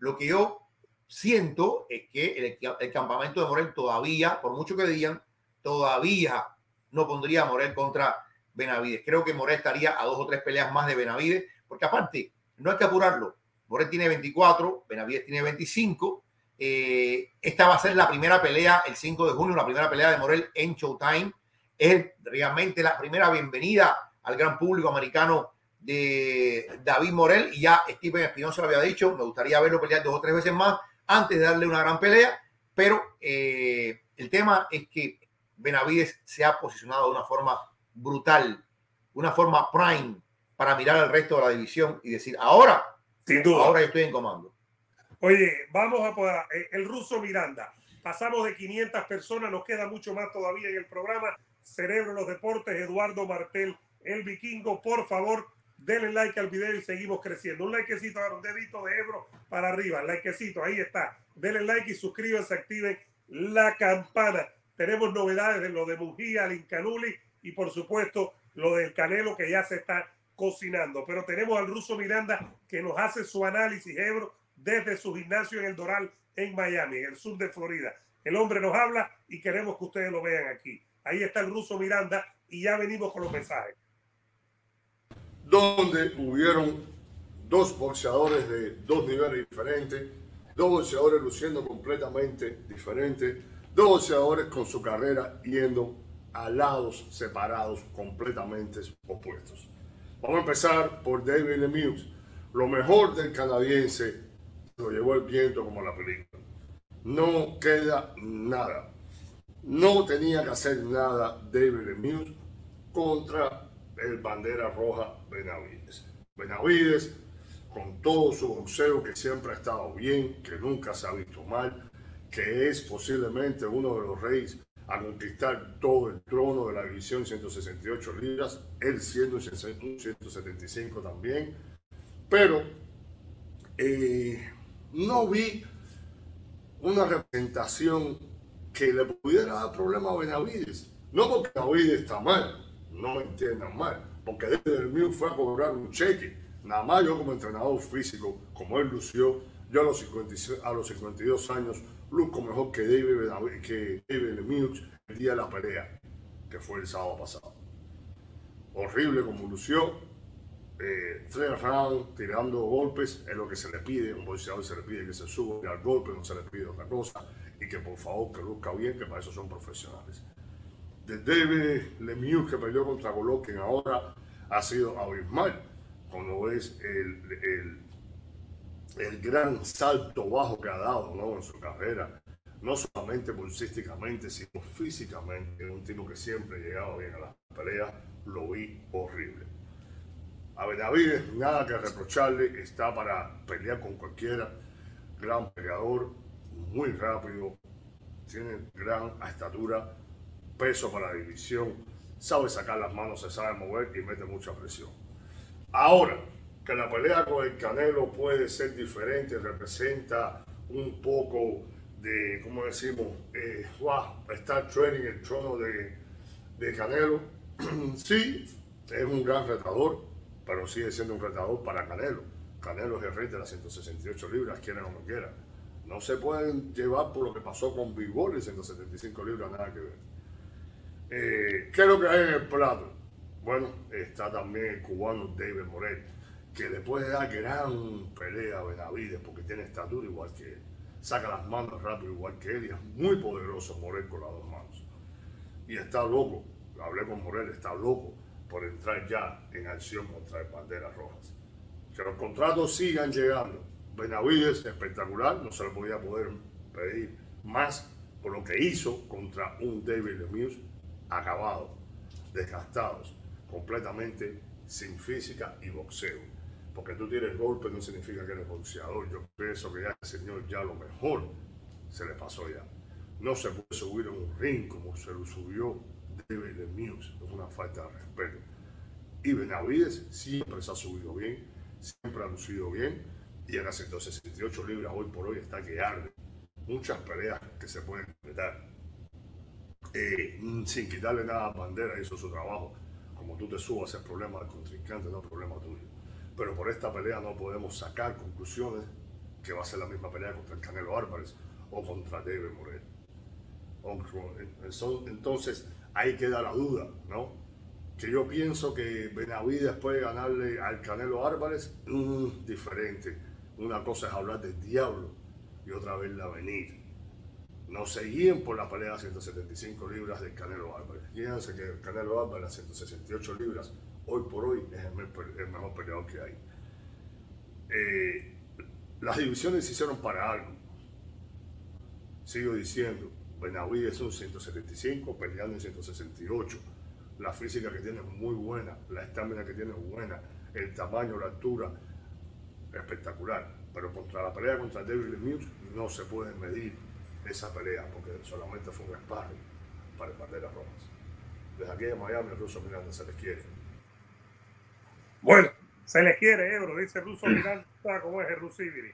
Lo que yo siento es que el, el, campamento de Morel todavía, por mucho que digan, todavía no pondría a Morel contra Benavides. Creo que Morel estaría a dos o tres peleas más de Benavides, porque aparte, no hay que apurarlo. Morel tiene 24, Benavides tiene 25. Eh, esta va a ser la primera pelea el 5 de junio, la primera pelea de Morel en Showtime. Es realmente la primera bienvenida al gran público americano de David Morel y ya Steven Espinosa lo había dicho, me gustaría verlo pelear dos o tres veces más antes de darle una gran pelea, pero eh, el tema es que Benavides se ha posicionado de una forma brutal, una forma prime para mirar al resto de la división y decir, ahora, sin duda, ahora yo estoy en comando. Oye, vamos a poder, el ruso Miranda, pasamos de 500 personas, nos queda mucho más todavía en el programa, Cerebro los Deportes, Eduardo Martel, el vikingo, por favor, denle like al video y seguimos creciendo. Un likecito, un dedito de Ebro para arriba, likecito, ahí está. Denle like y suscríbanse, activen la campana. Tenemos novedades de lo de Mujía, Lincanuli y por supuesto lo del Canelo que ya se está cocinando. Pero tenemos al ruso Miranda que nos hace su análisis, Ebro, desde su gimnasio en el Doral en Miami, en el sur de Florida. El hombre nos habla y queremos que ustedes lo vean aquí. Ahí está el ruso Miranda y ya venimos con los mensajes. Donde hubieron dos boxeadores de dos niveles diferentes, dos boxeadores luciendo completamente diferentes, dos boxeadores con su carrera yendo a lados separados completamente opuestos. Vamos a empezar por David Lemieux. Lo mejor del canadiense lo llevó el viento como la película. No queda nada. No tenía que hacer nada David Lemieux contra el bandera roja Benavides. Benavides, con todo su boxeo que siempre ha estado bien, que nunca se ha visto mal, que es posiblemente uno de los reyes a conquistar todo el trono de la división 168 libras, él siendo un 175 también, pero eh, no vi una representación que le pudiera dar problema a Benavides. No porque Benavides está mal, no me entiendan mal, porque desde el fue a cobrar un cheque. Nada más yo como entrenador físico, como él lució, yo a los, a los 52 años luzco mejor que David, que David Lemieux el día de la pelea, que fue el sábado pasado. Horrible como lució, eh, rounds tirando golpes es lo que se le pide, un boxeador se le pide que se suba al golpe, no se le pide otra cosa, y que por favor que luzca bien, que para eso son profesionales. De David Lemieux que peleó contra Golovkin ahora ha sido abismal, cuando ves el, el, el, gran salto bajo que ha dado ¿no? en su carrera, no solamente bolsísticamente, sino físicamente, un tipo que siempre llegaba bien a las peleas, lo vi horrible. A Benavides nada que reprocharle, está para pelear con cualquiera, gran peleador, muy rápido, tiene gran estatura, peso para la división, sabe sacar las manos, se sabe mover y mete mucha presión. Ahora, que la pelea con el Canelo puede ser diferente, representa un poco de, ¿cómo decimos? Eh, wow, estar training el trono de, de Canelo. sí, es un gran retador, pero sigue siendo un retador para Canelo. Canelo es el rey de las 168 libras, quiera o no quiera. No se pueden llevar por lo que pasó con Bigol y 175 libras, nada que ver. Eh, ¿Qué es lo que hay en el plato? Bueno, está también el cubano David Morel, que le puede dar gran pelea a Benavides porque tiene estatura igual que él. Saca las manos rápido igual que él y es muy poderoso Morel con las dos manos. Y está loco, hablé con Morel, está loco por entrar ya en acción contra Banderas Rojas. Que los contratos sigan llegando. Benavides, espectacular, no se le podía poder pedir más por lo que hizo contra un David Lemieux acabado, desgastados, completamente sin física y boxeo. Porque tú tienes golpe no significa que eres boxeador. Yo pienso que ya el señor ya lo mejor se le pasó ya. No se puede subir en un ring como se lo subió David Lemieux. Es una falta de respeto. Y Benavides siempre se ha subido bien, siempre ha lucido bien. Y en las 168 libras hoy por hoy está que arde. Muchas peleas que se pueden completar. Eh, sin quitarle nada a Bandera, hizo su trabajo. Como tú te subas, es problema del contrincante, no es problema tuyo. Pero por esta pelea no podemos sacar conclusiones que va a ser la misma pelea contra el Canelo Álvarez o contra David Morel. Entonces, ahí queda la duda, ¿no? Que yo pienso que Benavides puede ganarle al Canelo Álvarez mm, diferente. Una cosa es hablar del diablo y otra vez la venir. No se guíen por la pelea de 175 libras del Canelo Álvarez. Fíjense que el Canelo Álvarez a 168 libras, hoy por hoy, es el mejor peleador que hay. Eh, las divisiones se hicieron para algo. Sigo diciendo, Benavides es un 175, peleando en 168. La física que tiene es muy buena, la estamina que tiene es buena, el tamaño, la altura, espectacular. Pero contra la pelea contra David Lemieux no se puede medir esa pelea, porque solamente fue un sparring para el Banderas Rojas. Desde aquí de Miami, el Ruso Miranda se les quiere. Bueno, se les quiere, Ebro, dice Ruso Miranda, como es el Rusibiri.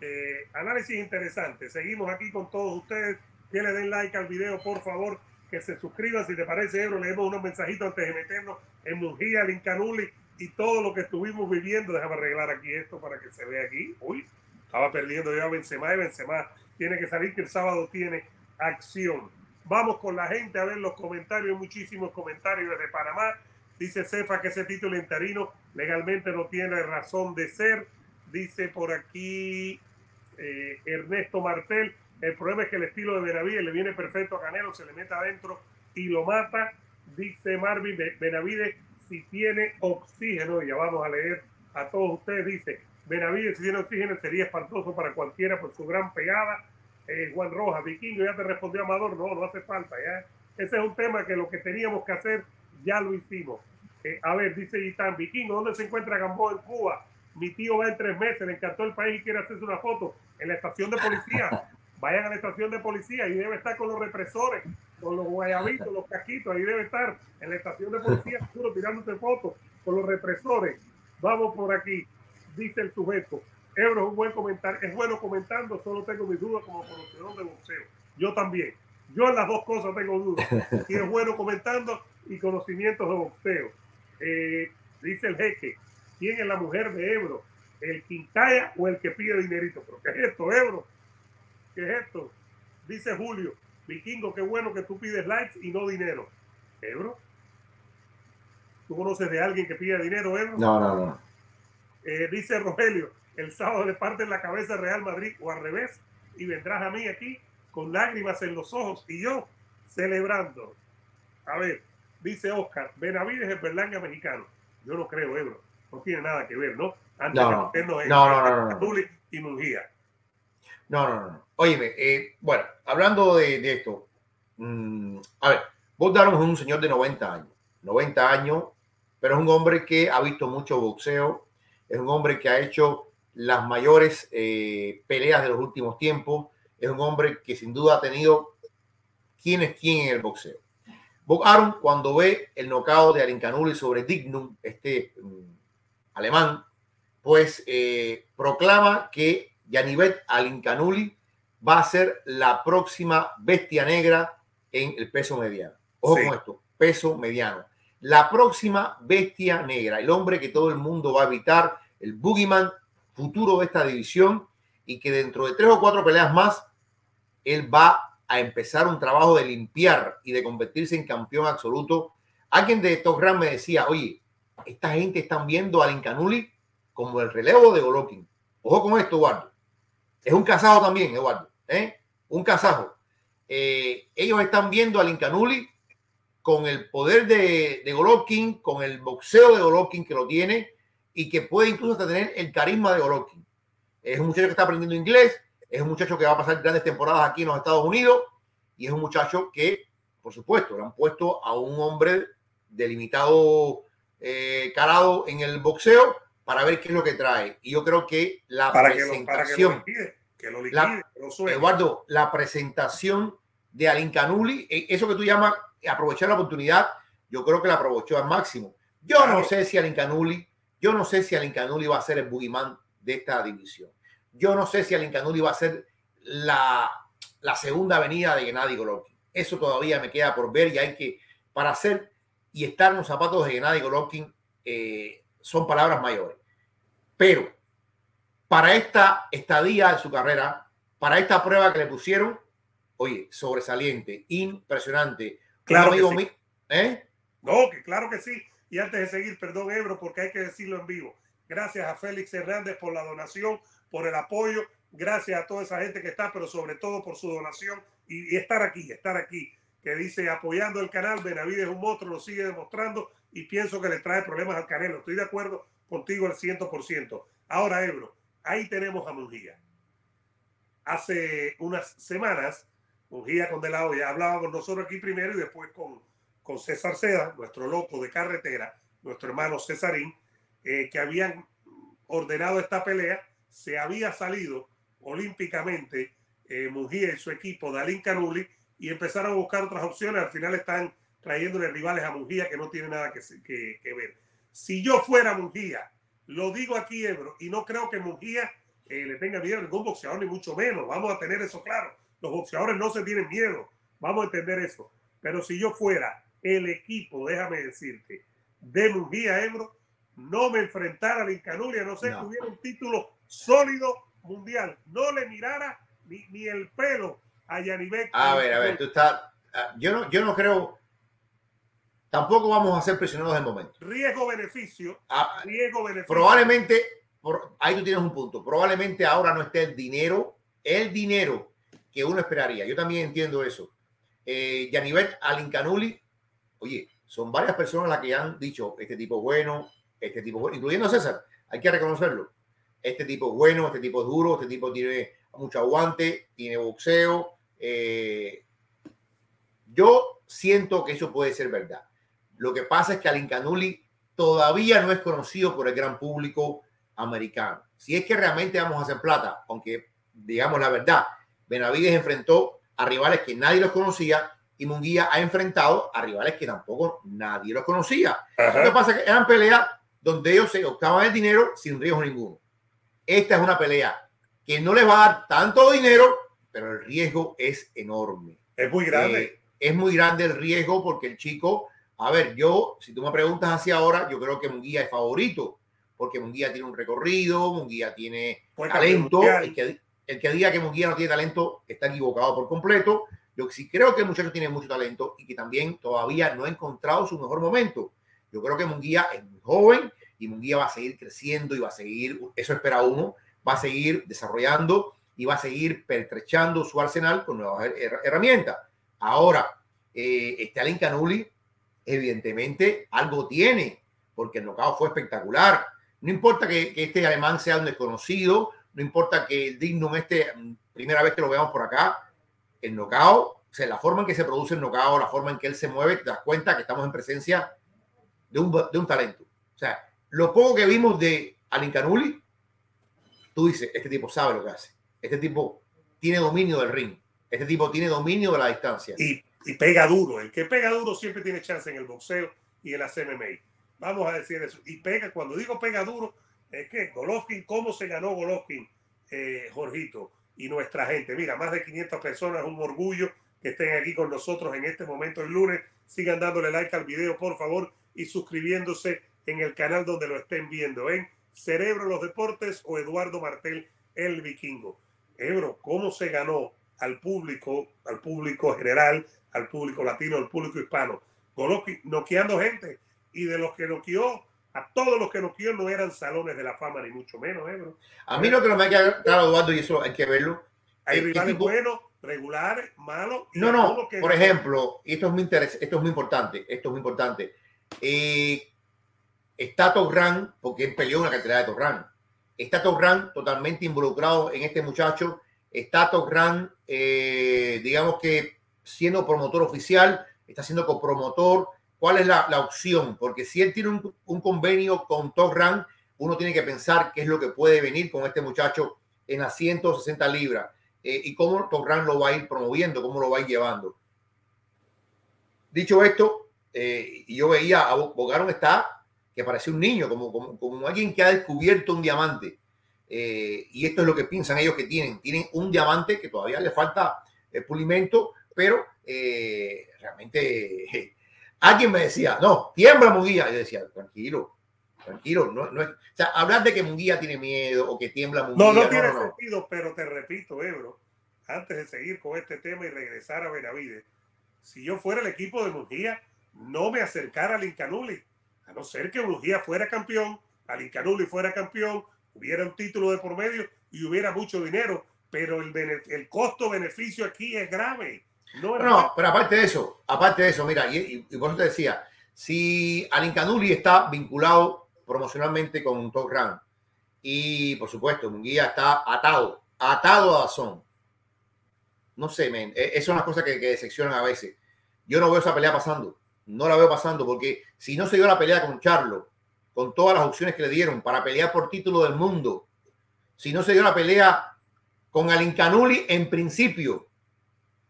Eh, análisis interesante. Seguimos aquí con todos ustedes. Que le den like al video, por favor. Que se suscriban. Si te parece, Ebro, leemos unos mensajitos antes de meternos en Mujía, Lincanuli y todo lo que estuvimos viviendo. Déjame arreglar aquí esto para que se vea aquí. Uy, Estaba perdiendo ya Benzema y Benzema tiene que salir que el sábado tiene acción. Vamos con la gente a ver los comentarios, muchísimos comentarios desde Panamá. Dice Cefa que ese título interino legalmente no tiene razón de ser. Dice por aquí eh, Ernesto Martel, el problema es que el estilo de Benavides le viene perfecto a Canelo, se le mete adentro y lo mata. Dice Marvin Benavides, si tiene oxígeno, ya vamos a leer a todos ustedes, dice, Benavides si tiene oxígeno sería espantoso para cualquiera por su gran pegada. Eh, Juan Rojas, Vikingo, ya te respondió Amador, no, no hace falta, ya. Ese es un tema que lo que teníamos que hacer ya lo hicimos. Eh, a ver, dice Gitán, Vikingo, ¿dónde se encuentra Gamboa en Cuba? Mi tío va en tres meses, le encantó el país y quiere hacerse una foto en la estación de policía. Vayan a la estación de policía y debe estar con los represores, con los guayabitos, los caquitos, ahí debe estar en la estación de policía, seguro tirándote fotos con los represores. Vamos por aquí, dice el sujeto. Ebro es un buen comentario, es bueno comentando, solo tengo mis dudas como conocedor de boxeo. Yo también. Yo en las dos cosas tengo dudas. Y es bueno comentando y conocimientos de boxeo. Eh, dice el jeque, ¿quién es la mujer de Ebro? ¿El quincaya o el que pide dinerito? ¿Pero qué es esto, Ebro? ¿Qué es esto? Dice Julio, Vikingo, qué bueno que tú pides likes y no dinero. Ebro. ¿Tú conoces de alguien que pide dinero, Ebro? No, no, no. Eh, dice Rogelio, el sábado le parten la cabeza Real Madrid o al revés y vendrás a mí aquí con lágrimas en los ojos y yo celebrando. A ver, dice Oscar, Benavides es Berlanga mexicano. Yo no creo, Ebro. No tiene nada que ver, ¿no? Antes no, no. no, no, no, no, y Mungía. No, no, no. Óyeme, eh, bueno, hablando de, esto, mm, a ver, vos Daron es un señor de 90 años, 90 años, pero es un hombre que ha visto mucho boxeo, es un hombre que ha hecho las mayores eh, peleas de los últimos tiempos, es un hombre que sin duda ha tenido quién es quién en el boxeo. Bob cuando ve el nocao de Arincanuli sobre Dignum, este mm, alemán, pues eh, proclama que Yanivet Alincanuli va a ser la próxima bestia negra en el peso mediano. Ojo con esto, peso mediano. La próxima bestia negra, el hombre que todo el mundo va a evitar, el boogeyman futuro de esta división y que dentro de tres o cuatro peleas más, él va a empezar un trabajo de limpiar y de convertirse en campeón absoluto. Alguien de Top Rank me decía, oye, esta gente están viendo al Incanuli como el relevo de Golovkin. Ojo con esto, Eduardo. Es un casajo también, Eduardo. ¿eh? Un casajo. Eh, ellos están viendo al Incanuli con el poder de, de Golovkin, con el boxeo de Golovkin que lo tiene y que puede incluso hasta tener el carisma de Golovkin. Es un muchacho que está aprendiendo inglés, es un muchacho que va a pasar grandes temporadas aquí en los Estados Unidos y es un muchacho que, por supuesto, le han puesto a un hombre delimitado, eh, calado en el boxeo, para ver qué es lo que trae. Y yo creo que la presentación, que lo, Eduardo, la presentación de Alin Canuli, e, eso que tú llamas aprovechar la oportunidad, yo creo que la aprovechó al máximo. Yo no sé si Alin Canuli, yo no sé si Alin Canuli va a ser el boogeyman de esta división. Yo no sé si Alin Canuli va a ser la, la segunda avenida de Gennady Golovkin. Eso todavía me queda por ver y hay que, para hacer y estar en los zapatos de Gennady Golovkin, eh, son palabras mayores. Pero para esta estadía de su carrera, para esta prueba que le pusieron, oye, sobresaliente, impresionante. Claro que sí. ¿eh? No, que claro que sí. Y antes de seguir, perdón, Ebro, porque hay que decirlo en vivo. Gracias a Félix Hernández por la donación, por el apoyo. Gracias a toda esa gente que está, pero sobre todo por su donación y, y estar aquí, estar aquí. Que dice apoyando el canal, Benavides es un monstruo, lo sigue demostrando y pienso que le trae problemas al Canelo. Estoy de acuerdo contigo al 100%. Ahora, Ebro, ahí tenemos a Mungía. Hace unas semanas, Mungía con De La Hoya hablaba con nosotros aquí primero y después con, con César Seda, nuestro loco de carretera, nuestro hermano Césarín, eh, que habían ordenado esta pelea. Se había salido olímpicamente eh, y su equipo de Alin Canuli y empezaron a buscar otras opciones. Al final están trayéndole rivales a Mungía que no tiene nada que, que, ver. Si yo fuera Mungía, lo digo aquí, Ebro, y no creo que Mungía eh, le tenga miedo a ningún boxeador, ni mucho menos. Vamos a tener eso claro. Los boxeadores no se tienen miedo. Vamos a entender eso. Pero si yo fuera el equipo, déjame decirte, de Mungía, Ebro, no me enfrentara a la Incanuria, no sé, no. tuviera un título sólido mundial no le mirara ni, ni el pelo a Yanibek. A ver, a ver, tú estás. Ah, yo no, yo no creo. Tampoco vamos a ser prisioneros del momento. Riesgo-beneficio. Ah, Riesgo-beneficio. probablemente, por, ahí tú tienes un punto. Probablemente ahora no esté el dinero, el dinero que uno esperaría. Yo también entiendo eso. Eh, Yanivet Alincanuli, oye, son varias personas las que han dicho este tipo es bueno, este tipo es bueno, incluyendo a César. Hay que reconocerlo. Este tipo es bueno, este tipo es duro, este tipo tiene mucho aguante, tiene boxeo. eh, yo siento que eso puede ser verdad. Lo que pasa es que Alin Canuli todavía no es conocido por el gran público americano. Si es que realmente vamos a hacer plata, aunque digamos la verdad, Benavides enfrentó a rivales que nadie los conocía y Munguía ha enfrentado a rivales que tampoco nadie los conocía. Lo que pasa es que eran peleas donde ellos se el dinero sin riesgo ninguno. Esta es una pelea que no les va a dar tanto dinero, pero el riesgo es enorme. Es muy grande. Eh, es muy grande el riesgo porque el chico, a ver, yo, si tú me preguntas hacia ahora, yo creo que Munguía es favorito, porque Munguía tiene un recorrido, Munguía tiene talento. El que, el que diga que Munguía no tiene talento está equivocado por completo. Yo sí creo que el muchacho tiene mucho talento y que también todavía no ha encontrado su mejor momento. Yo creo que Munguía es muy joven y Munguía va a seguir creciendo y va a seguir, eso espera uno, va a seguir desarrollando y va a seguir pertrechando su arsenal con nuevas her- herramientas. Ahora, eh, este Alin Canuli, evidentemente, algo tiene, porque el knockout fue espectacular. No importa que, que este alemán sea un desconocido, no importa que el Dignum este, mm, primera vez que lo veamos por acá, el knockout, o sea, la forma en que se produce el knockout, la forma en que él se mueve, te das cuenta que estamos en presencia de un, de un talento. O sea, lo poco que vimos de Alin Canuli, tú dices, este tipo sabe lo que hace. Este tipo tiene dominio del ring. Este tipo tiene dominio de la distancia. y, y pega duro. El que pega duro siempre tiene chance en el boxeo y en la MMA. Vamos a decir eso. Y pega, cuando digo pega duro, es que Golovkin, ¿cómo se ganó Golovkin, eh, Jorgito? Y nuestra gente. Mira, más de 500 personas, un orgullo que estén aquí con nosotros en este momento el lunes. Sigan dándole like al video, por favor, y suscribiéndose en el canal donde lo estén viendo, en Cerebro los Deportes o Eduardo Martel, el Vikingo. Ebro, ¿cómo se ganó al público, al público general, al público latino, al público hispano? Golovkin noqueando gente y de los que noqueó, a todos los que noqueó no eran salones de la fama, ni mucho menos, Ebro. A mí lo que no me ha quedado Eduardo, y eso hay que verlo. Hay Eh, ¿qué rivales tipo? buenos, regulares, malos. No, no, que- por ejemplo, y esto es muy interes- esto es muy importante, esto es muy importante. Eh, está Torran, porque él peleó una cantidad de Torran. Está Torran totalmente involucrado en este muchacho. Está Torran, eh, digamos que siendo promotor oficial, está siendo copromotor. ¿Cuál es la, opción? Porque si él tiene un, convenio con Torran, uno tiene que pensar qué es lo que puede venir con este muchacho en las 160 libras eh, y cómo Torran lo va a ir promoviendo, cómo lo va a ir llevando. Dicho esto, eh, yo veía a Bo- Bogaron está que parecía un niño, como, como, como alguien que ha descubierto un diamante. Eh, y esto es lo que piensan ellos que tienen. Tienen un diamante que todavía le falta eh, pulimento, pero eh, realmente alguien me decía, no, tiembla Munguía. Yo decía, tranquilo, tranquilo. No, no es, o sea, hablar de que Munguía tiene miedo o que tiembla Munguía. No, no tiene no, no. sentido, pero te repito, Ebro, antes de seguir con este tema y regresar a Benavides, si yo fuera el equipo de Mujía, no me acercara al Incanuli, a no ser que Mujía fuera campeón, al Incanuli fuera campeón, hubiera un título de por medio y hubiera mucho dinero, pero el, el costo-beneficio aquí es grave. No, No, pero aparte de eso, aparte de eso, mira, y, y- por eso te decía, si Alin Canuli está vinculado promocionalmente con Top Rank y por supuesto Munguía está atado, atado a Dazón. No sé, men, e- esas son las cosas que, que decepcionan a veces. Yo no veo esa pelea pasando, no la veo pasando porque si no se dio la pelea con Charlo, con todas las opciones que le dieron para pelear por título del mundo, si no se dio la pelea con Alin Canuli en principio,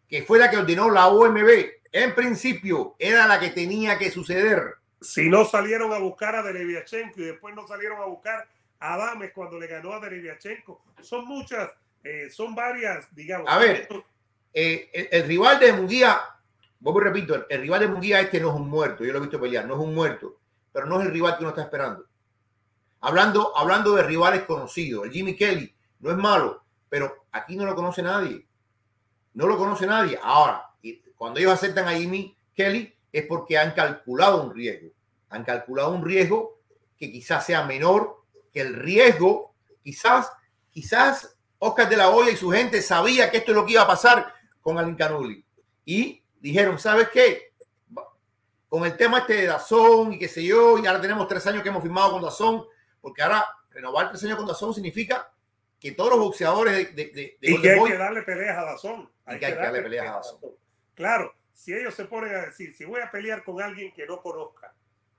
que fue la que ordenó la OMB, en principio era la que tenía que suceder. si no salieron a buscar a Dereviachenko y después no salieron a buscar a Adames cuando le ganó a Dereviachenko, son muchas, eh, son varias, digamos. A ver. Eh, el, el rival de Munguía, vuelvo y repito, el, el rival de Munguía este no es un muerto, yo lo he visto pelear, no es un muerto, pero no es el rival que uno está esperando. Hablando, hablando de rivales conocidos, el Jimmy Kelly no es malo, pero aquí no lo conoce nadie. No lo conoce nadie. Ahora, cuando ellos aceptan a Jimmy Kelly es porque han calculado un riesgo. Han calculado un riesgo que quizás sea menor que el riesgo, quizás, quizás Oscar de la Hoya y su gente sabía que esto es lo que iba a pasar con Alin Canuli. Y dijeron, ¿sabes qué? Con el tema este de Dazón y qué sé yo, y ahora tenemos tres años que hemos firmado con Dazón, porque ahora renovar tres años con Dazón significa que todos los boxeadores de, de, y que hay que darle peleas a Dazón. Hay, que, darle peleas a Dazón. Claro, si ellos se ponen a decir, si voy a pelear con alguien que no conozca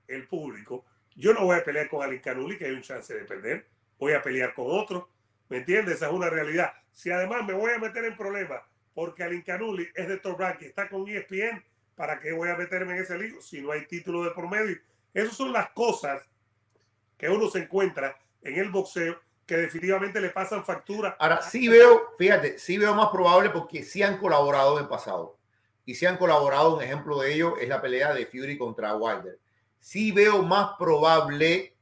el público, yo no voy a pelear con Alin Canuli, que hay un chance de perder, voy a pelear con otro, ¿me entiendes? Esa es una realidad. Si además me voy a meter en problemas porque Alin Canuli es de Top Rank está con ESPN, ¿para qué voy a meterme en ese lío si no hay título de por medio? Esas son las cosas que uno se encuentra en el boxeo que definitivamente le pasan factura. Ahora sí veo, fíjate, sí veo más probable porque sí han colaborado en el pasado. Y sí han colaborado, un ejemplo de ello es la pelea de Fury contra Wilder. Sí veo más probable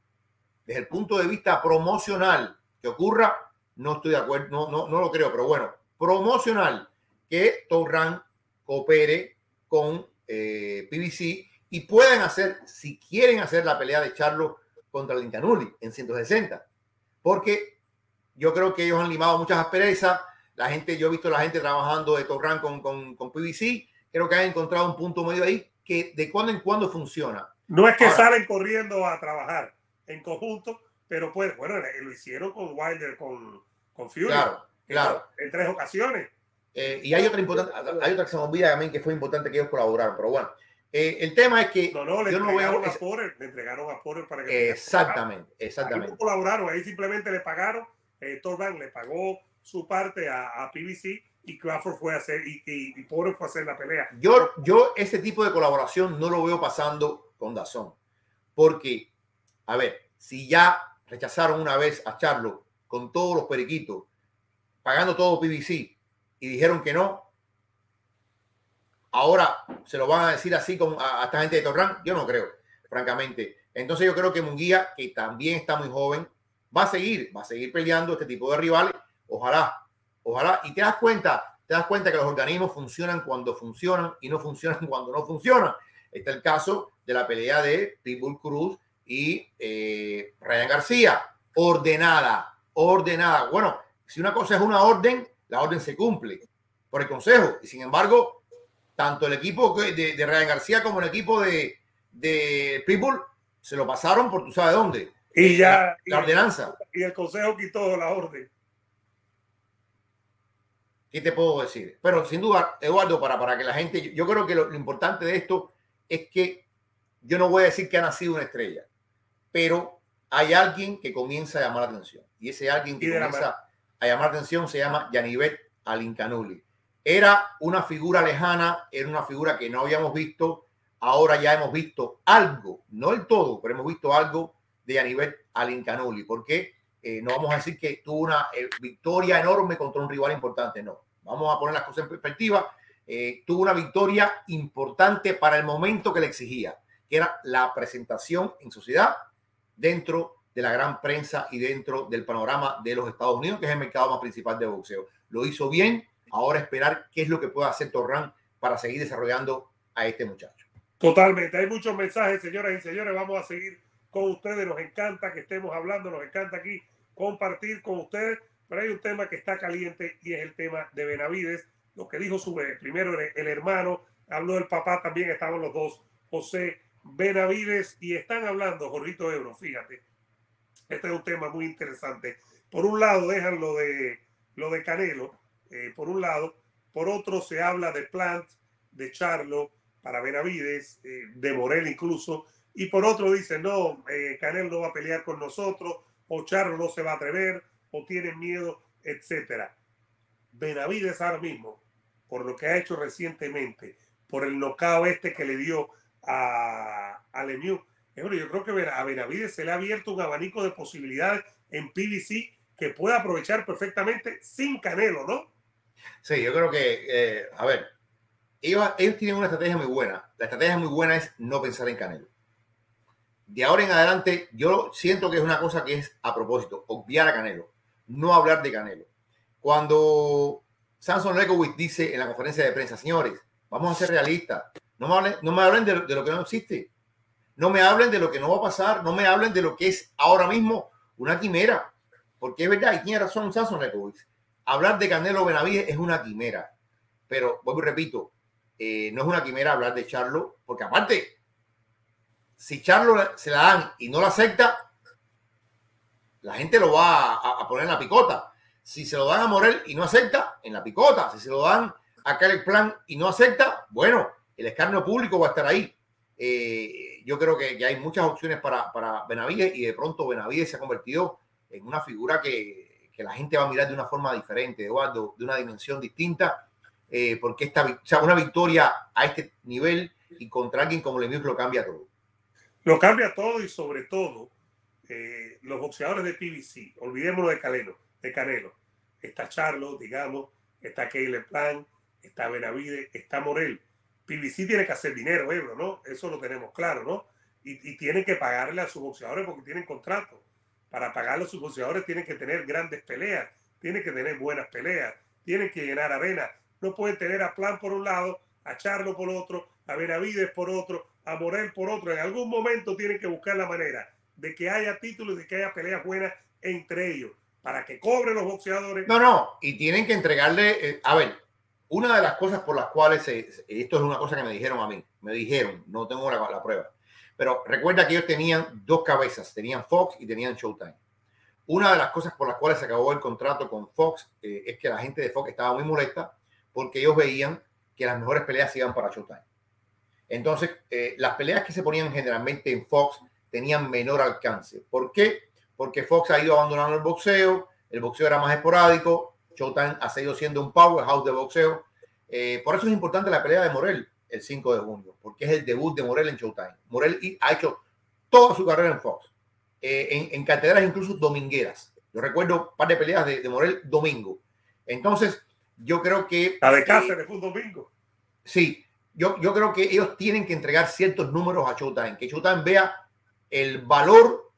desde el punto de vista promocional que ocurra, no estoy de acuerdo, no, no, no lo creo, pero bueno, promocional que Torran coopere con eh, PBC y pueden hacer, si quieren hacer la pelea de Charlo contra Lincanuli en 160. Porque yo creo que ellos han limado muchas asperezas. La gente, yo he visto a la gente trabajando de Torran con, con, con PBC. Creo que han encontrado un punto medio ahí que de cuando en cuando funciona. No es que salen corriendo a trabajar en conjunto, pero pues, bueno, lo hicieron con Wilder, con, con Fury. Claro, claro. En, tres ocasiones. Eh, y hay otra importante, hay otra que se me olvida también que fue importante que ellos colaboraron, pero bueno. Eh, el tema es que no, no, le yo no entregaron a Porter, le entregaron a Porter para que exactamente, exactamente. Ahí colaboraron, ahí simplemente le pagaron, eh, Torban le pagó su parte a, a, PBC y Crawford fue a hacer y, y, y, Porter fue a hacer la pelea. Yo, yo ese tipo de colaboración no lo veo pasando con Dazón, porque a ver, si ya rechazaron una vez a Charlo con todos los periquitos, pagando todo PBC y dijeron que no, ahora se lo van a decir así con, a, esta gente de Torran, yo no creo, francamente. Entonces yo creo que Munguía, que también está muy joven, va a seguir, va a seguir peleando este tipo de rivales. Ojalá, ojalá. Y te das cuenta, te das cuenta que los organismos funcionan cuando funcionan y no funcionan cuando no funcionan. Este es el caso de la pelea de Pitbull Cruz y eh, Ryan García. Ordenada, ordenada. Bueno, si una cosa es una orden, la orden se cumple por el consejo. Y sin embargo, tanto el equipo de, de Ryan García como el equipo de, de Pitbull se lo pasaron por tú sabes dónde. Y ya. La, ordenanza. Y el consejo quitó la orden. ¿Qué te puedo decir? Pero sin duda, Eduardo, para, para que la gente, yo creo que lo, lo, importante de esto es que yo no voy a decir que ha nacido una estrella, pero hay alguien que comienza a llamar la atención. Y ese alguien que comienza a llamar la atención se llama Yanivet Alincanuli. Era una figura lejana, era una figura que no habíamos visto. Ahora ya hemos visto algo, no el todo, pero hemos visto algo de a nivel Alincanoli, porque eh, no vamos a decir que tuvo una eh, victoria enorme contra un rival importante, no. Vamos a poner las cosas en perspectiva. Eh, tuvo una victoria importante para el momento que le exigía, que era la presentación en sociedad dentro de la gran prensa y dentro del panorama de los Estados Unidos, que es el mercado más principal de boxeo. Lo hizo bien, ahora esperar qué es lo que puede hacer Torran para seguir desarrollando a este muchacho. Totalmente, hay muchos mensajes, señoras y señores, vamos a seguir con ustedes, nos encanta que estemos hablando, nos encanta aquí compartir con ustedes, pero hay un tema que está caliente y es el tema de Benavides, lo que dijo su primero el hermano, habló del papá, también estaban los dos, José Benavides, y están hablando, Jorrito Ebro, fíjate, este es un tema muy interesante. Por un lado, dejan lo de, lo de Canelo, eh, por un lado. Por otro, se habla de Plant, de Charlo, para Benavides, eh, de Morel incluso. Y por otro, dice, no, eh, Canel no va a pelear con nosotros, o Charlo no se va a atrever, o tiene miedo, etcétera. Benavides ahora mismo, por lo que ha hecho recientemente, por el nocao este que le dio a, a Lemieux, yo creo que a Benavides se le ha abierto un abanico de posibilidades en PBC que puede aprovechar perfectamente sin Canelo, ¿no? Sí, yo creo que, eh, a ver, ellos, ellos, tienen una estrategia muy buena. La estrategia muy buena es no pensar en Canelo. De ahora en adelante, yo siento que es una cosa que es a propósito, obviar a Canelo. no hablar de Canelo. Cuando Samson Lekowitz dice en la conferencia de prensa, señores, vamos a ser realistas, no me hablen, no me hablen de, de lo que no existe, no me hablen de lo que no va a pasar, no me hablen de lo que es ahora mismo una quimera, porque es verdad, y tiene razón Lekowitz, hablar de Canelo Benavides es una quimera, pero vuelvo y repito, eh, no es una quimera hablar de Charlo, porque aparte, si Charlo se la dan y no la acepta, la gente lo va a, poner en la picota. Si se lo dan a Morel y no acepta, en la picota. Si se lo dan a Caleb Plan y no acepta, bueno, el escarnio público va a estar ahí. Eh, yo creo que, hay muchas opciones para, para Benavides y de pronto Benavides se ha convertido en una figura que, que la gente va a mirar de una forma diferente, Eduardo, de una dimensión distinta, eh, porque esta, o sea, una victoria a este nivel y contra alguien como Lemieux lo cambia todo. Lo cambia todo y sobre todo eh, los boxeadores de PBC, olvidémonos de Canelo, de Canelo. Está Charlo, digamos, está Caleb Plan, está Benavides, está Morel. PBC tiene que hacer dinero, Ebro, ¿no? Eso lo tenemos claro, ¿no? Y, y tienen que pagarle a sus boxeadores porque tienen contrato. Para pagarle a sus boxeadores tienen que tener grandes peleas, tienen que tener buenas peleas, tienen que llenar arena. No pueden tener a Plan por un lado, a Charlo por otro, a Benavides por otro, a Morel por otro. En algún momento tienen que buscar la manera de que haya títulos, de que haya peleas buenas entre ellos, para que cobren los boxeadores. No, no, y tienen que entregarle, eh, a ver, una de las cosas por las cuales, esto es una cosa que me dijeron a mí, me dijeron, no tengo la, prueba, pero recuerda que ellos tenían dos cabezas, tenían Fox y tenían Showtime. Una de las cosas por las cuales se acabó el contrato con Fox eh, es que la gente de Fox estaba muy molesta porque ellos veían que las mejores peleas iban para Showtime. Entonces, eh, las peleas que se ponían generalmente en Fox tenían menor alcance. ¿Por qué? Porque Fox ha ido abandonando el boxeo, el boxeo era más esporádico, Showtime ha seguido siendo un powerhouse de boxeo. Eh, por eso es importante la pelea de Morel el 5 de junio, porque es el debut de Morel en Showtime. Morel ha hecho toda su carrera en Fox, eh, en, en carteleras incluso domingueras. Yo recuerdo un par de peleas de, Morel domingo. Entonces, yo creo que... La de Cáceres fue un domingo. Sí, yo, yo creo que ellos tienen que entregar ciertos números a Showtime, que Showtime vea el valor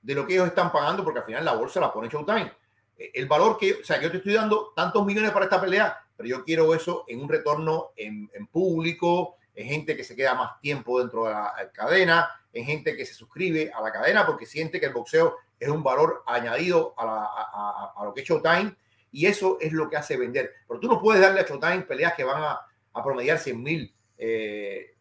de lo que ellos están pagando, porque al final la bolsa la pone Showtime. Eh, el valor que, o sea, yo te estoy dando tantos millones para esta pelea, pero yo quiero eso en un retorno en, público, en gente que se queda más tiempo dentro de la cadena, en gente que se suscribe a la cadena porque siente que el boxeo es un valor añadido a, lo que es Showtime y eso es lo que hace vender. Pero tú no puedes darle a Showtime peleas que van a, promediar 100 mil eh,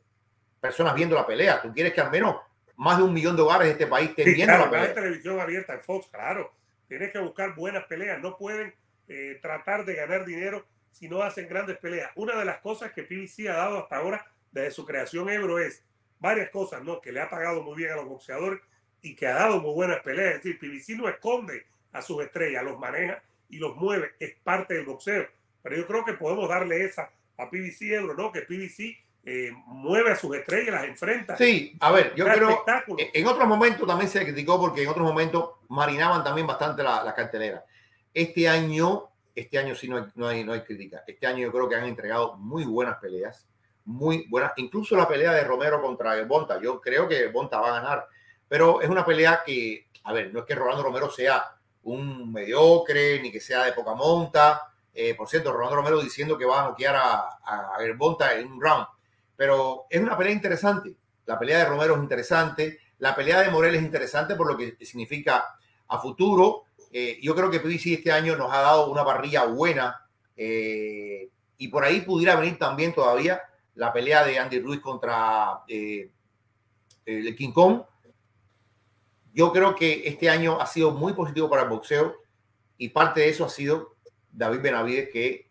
personas viendo la pelea. Tú quieres que al menos más de un millón de hogares de este país teniendo la pelea. televisión abierta en Fox, claro. Tienes que buscar buenas peleas. No pueden eh, tratar de ganar dinero si no hacen grandes peleas. Una de las cosas que PBC ha dado hasta ahora desde su creación Ebro es varias cosas, ¿no? Que le ha pagado muy bien a los boxeadores y que ha dado muy buenas peleas. Es decir, PBC no esconde a sus estrellas, los maneja y los mueve. Es parte del boxeo. Pero yo creo que podemos darle esa a PBC Ebro, ¿no? Que PBC eh, mueve a sus estrellas, las enfrenta. Sí, a ver, yo creo en otros momentos también se criticó porque en otros momentos marinaban también bastante la, la cartelera. Este año, este año sí no hay, no hay, no hay crítica. Este año yo creo que han entregado muy buenas peleas, muy buenas. Incluso la pelea de Romero contra el Bonta. Yo creo que Bonta va a ganar, pero es una pelea que, a ver, no es que Rolando Romero sea un mediocre ni que sea de poca monta. Eh, por cierto, Rolando Romero diciendo que va a noquear a, a Bonta en un round pero es una pelea interesante. La pelea de Romero es interesante. La pelea de Morel es interesante por lo que significa a futuro. Eh, yo creo que PBC este año nos ha dado una parrilla buena eh, y por ahí pudiera venir también todavía la pelea de Andy Ruiz contra eh, el King Kong. Yo creo que este año ha sido muy positivo para el boxeo y parte de eso ha sido David Benavides que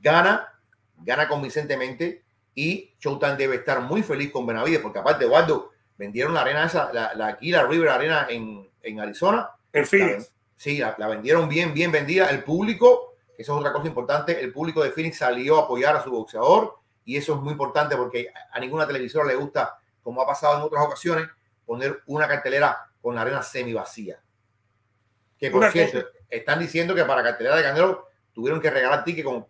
gana, gana convincentemente y Showtime debe estar muy feliz con Benavides, porque aparte, Eduardo, vendieron la arena esa, la, la aquí, la River Arena en, en Arizona. En Phoenix. sí, la, vendieron bien, bien vendida. El público, eso es otra cosa importante, el público de Phoenix salió a apoyar a su boxeador y eso es muy importante porque a ninguna televisora le gusta, como ha pasado en otras ocasiones, poner una cartelera con la arena semi vacía. Que por cierto, están diciendo que para cartelera de Canelo tuvieron que regalar tickets con,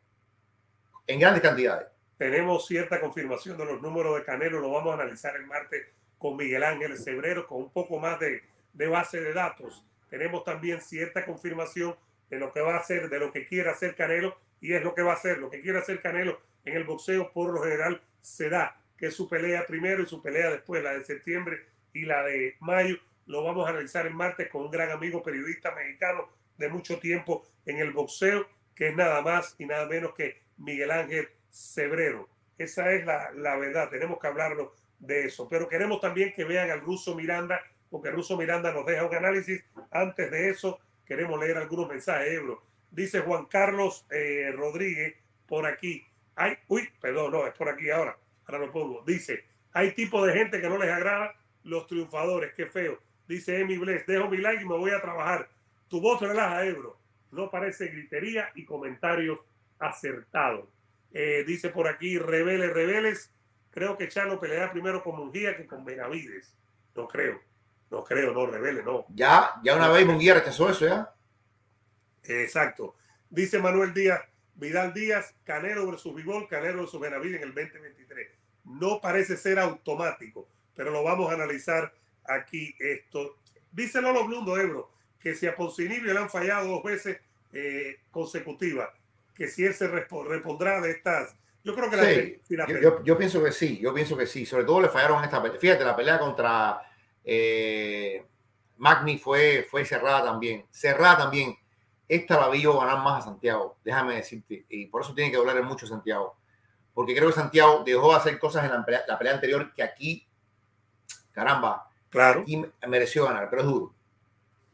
en grandes cantidades tenemos cierta confirmación de los números de Canelo, lo vamos a analizar el martes con Miguel Ángel Cebrero, con un poco más de, de base de datos. tenemos también cierta confirmación de lo que va a hacer, de lo que quiere hacer Canelo, y es lo que va a hacer, lo que quiere hacer Canelo en el boxeo por lo general se da, que es su pelea primero y su pelea después, la de septiembre y la de mayo, lo vamos a analizar en martes con un gran amigo periodista mexicano de mucho tiempo en el boxeo, que es nada más y nada menos que Miguel Ángel Cebrero. Esa es la, la verdad, tenemos que hablarlo de eso, pero queremos también que vean al ruso Miranda, porque el ruso Miranda nos deja un análisis. Antes de eso, queremos leer algunos mensajes, Ebro. Dice Juan Carlos eh, Rodríguez por aquí. Hay, uy, perdón, no, es por aquí ahora. Ahora lo pongo. Dice, hay tipo de gente que no les agrada los triunfadores, qué feo. Dice Emi Bless, dejo mi like y me voy a trabajar. Tu voz relaja, Ebro. No parece gritería y comentarios acertados. Eh, dice por aquí, reveles, reveles. Creo que Chano peleará primero con Munguía que con Benavides. No creo. No creo, no, revele, no. Ya, ya una vez Munguía rechazó eso, ya. Exacto. Dice Manuel Díaz, Vidal Díaz, Canelo versus Vivol, Canelo versus Benavides en el 2023. No parece ser automático, pero lo vamos a analizar aquí esto. Dice Lolo Blundo, Ebro, que si a Poncinibio le han fallado dos veces eh, consecutivas, que si él se repondrá de estas. Yo creo que sí, la, yo, yo, pienso que sí, yo pienso que sí. Sobre todo le fallaron esta pelea. Fíjate, la pelea contra eh, Magni fue, fue cerrada también. Cerrada también. Esta la vi yo ganar más a Santiago, déjame decirte. Y por eso tiene que doblar mucho Santiago. Porque creo que Santiago dejó de hacer cosas en la pelea, la pelea anterior que aquí, caramba, claro. y mereció ganar, pero es duro.